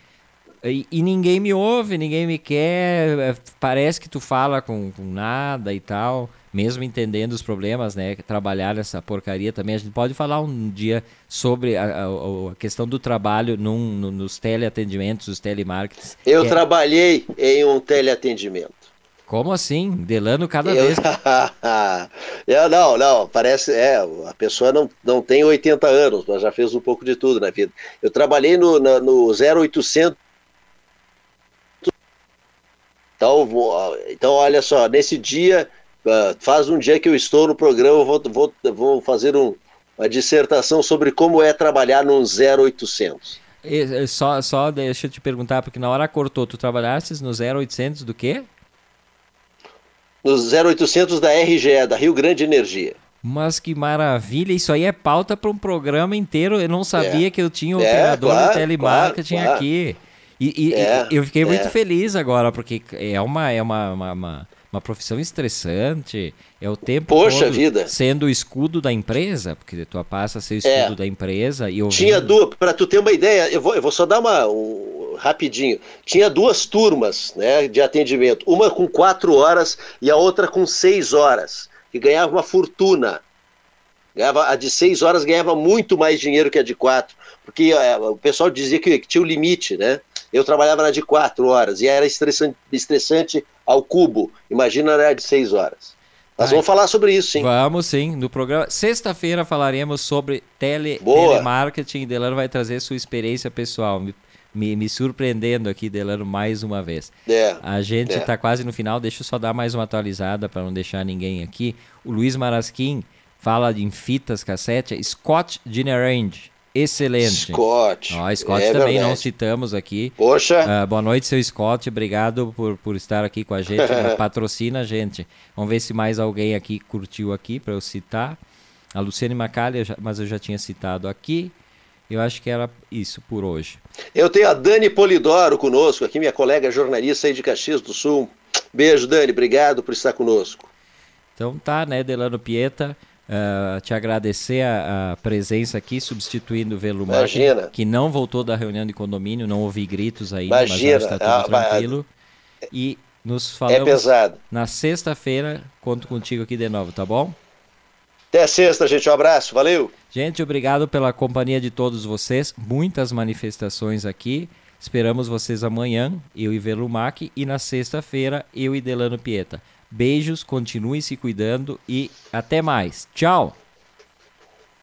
e, e, ninguém me ouve, ninguém me quer. É, parece que tu fala com, com, nada e tal. Mesmo entendendo os problemas, né? Trabalhar nessa porcaria também. A gente pode falar um dia sobre a, a, a questão do trabalho num, no, nos teleatendimentos, os telemarketings. Eu é... trabalhei em um teleatendimento. Como assim? Delano cada eu... vez. *laughs* eu, não, não, parece. É, a pessoa não, não tem 80 anos, mas já fez um pouco de tudo na vida. Eu trabalhei no, no, no 0800 então, vou, então olha só, nesse dia, ah, faz um dia que eu estou no programa, vou, vou, vou fazer um, uma dissertação sobre como é trabalhar num 0800. E, só, só deixa eu te perguntar, porque na hora cortou, tu trabalhaste no 0800 do quê? No 0800 da RGE, da Rio Grande Energia. Mas que maravilha, isso aí é pauta para um programa inteiro. Eu não sabia é. que eu tinha um é, operador claro, de telemarketing claro, claro. aqui. E, e, é, eu fiquei muito é. feliz agora, porque é uma, é uma, uma, uma, uma, profissão estressante. É o tempo Poxa vida. sendo o escudo da empresa, porque tu passa a ser o escudo é. da empresa. E ouvindo... Tinha duas, para tu ter uma ideia, eu vou, eu vou só dar uma. Um, rapidinho. Tinha duas turmas né, de atendimento, uma com quatro horas e a outra com seis horas, que ganhava uma fortuna. Ganhava, a de seis horas ganhava muito mais dinheiro que a de quatro, porque é, o pessoal dizia que, que tinha o um limite, né? Eu trabalhava na de quatro horas e era estressante, estressante ao cubo. Imagina na de seis horas. Nós Ai, vamos falar sobre isso, sim. Vamos sim. No programa. Sexta-feira falaremos sobre tele, telemarketing. Delano vai trazer sua experiência pessoal. Me, me, surpreendendo aqui, Delano, mais uma vez. É, a gente está é. quase no final. Deixa eu só dar mais uma atualizada para não deixar ninguém aqui. O Luiz Marasquim fala em fitas cassete. Scott Range excelente. Scott. Ó, Scott é também verdade. não citamos aqui. Poxa, Ah, boa noite, seu Scott. Obrigado por, por estar aqui com a gente. né? *laughs* Patrocina a gente. Vamos ver se mais alguém aqui curtiu aqui para eu citar. A Luciane Macalha, mas eu já tinha citado aqui. Eu acho que era isso por hoje. eu tenho a Dani Polidoro conosco aqui, minha colega jornalista aí de Caxias do Sul. Beijo, Dani. Obrigado por estar conosco. Então tá, né, Delano Pieta, ah, te agradecer a, a presença aqui, substituindo o Velumar, Imagina. que não voltou da reunião de condomínio, não ouvi gritos ainda, mas Imagina. acho que tá tudo Ah, tranquilo. E nos É falamos pesado. na sexta-feira, conto contigo aqui de novo, tá bom? Até sexta, gente. Um abraço. Valeu. Gente, obrigado pela companhia de todos vocês. Muitas manifestações aqui. Esperamos vocês amanhã, eu e Velumac, e na sexta-feira, eu e Delano Pieta. Beijos, continue se cuidando e até mais. Tchau!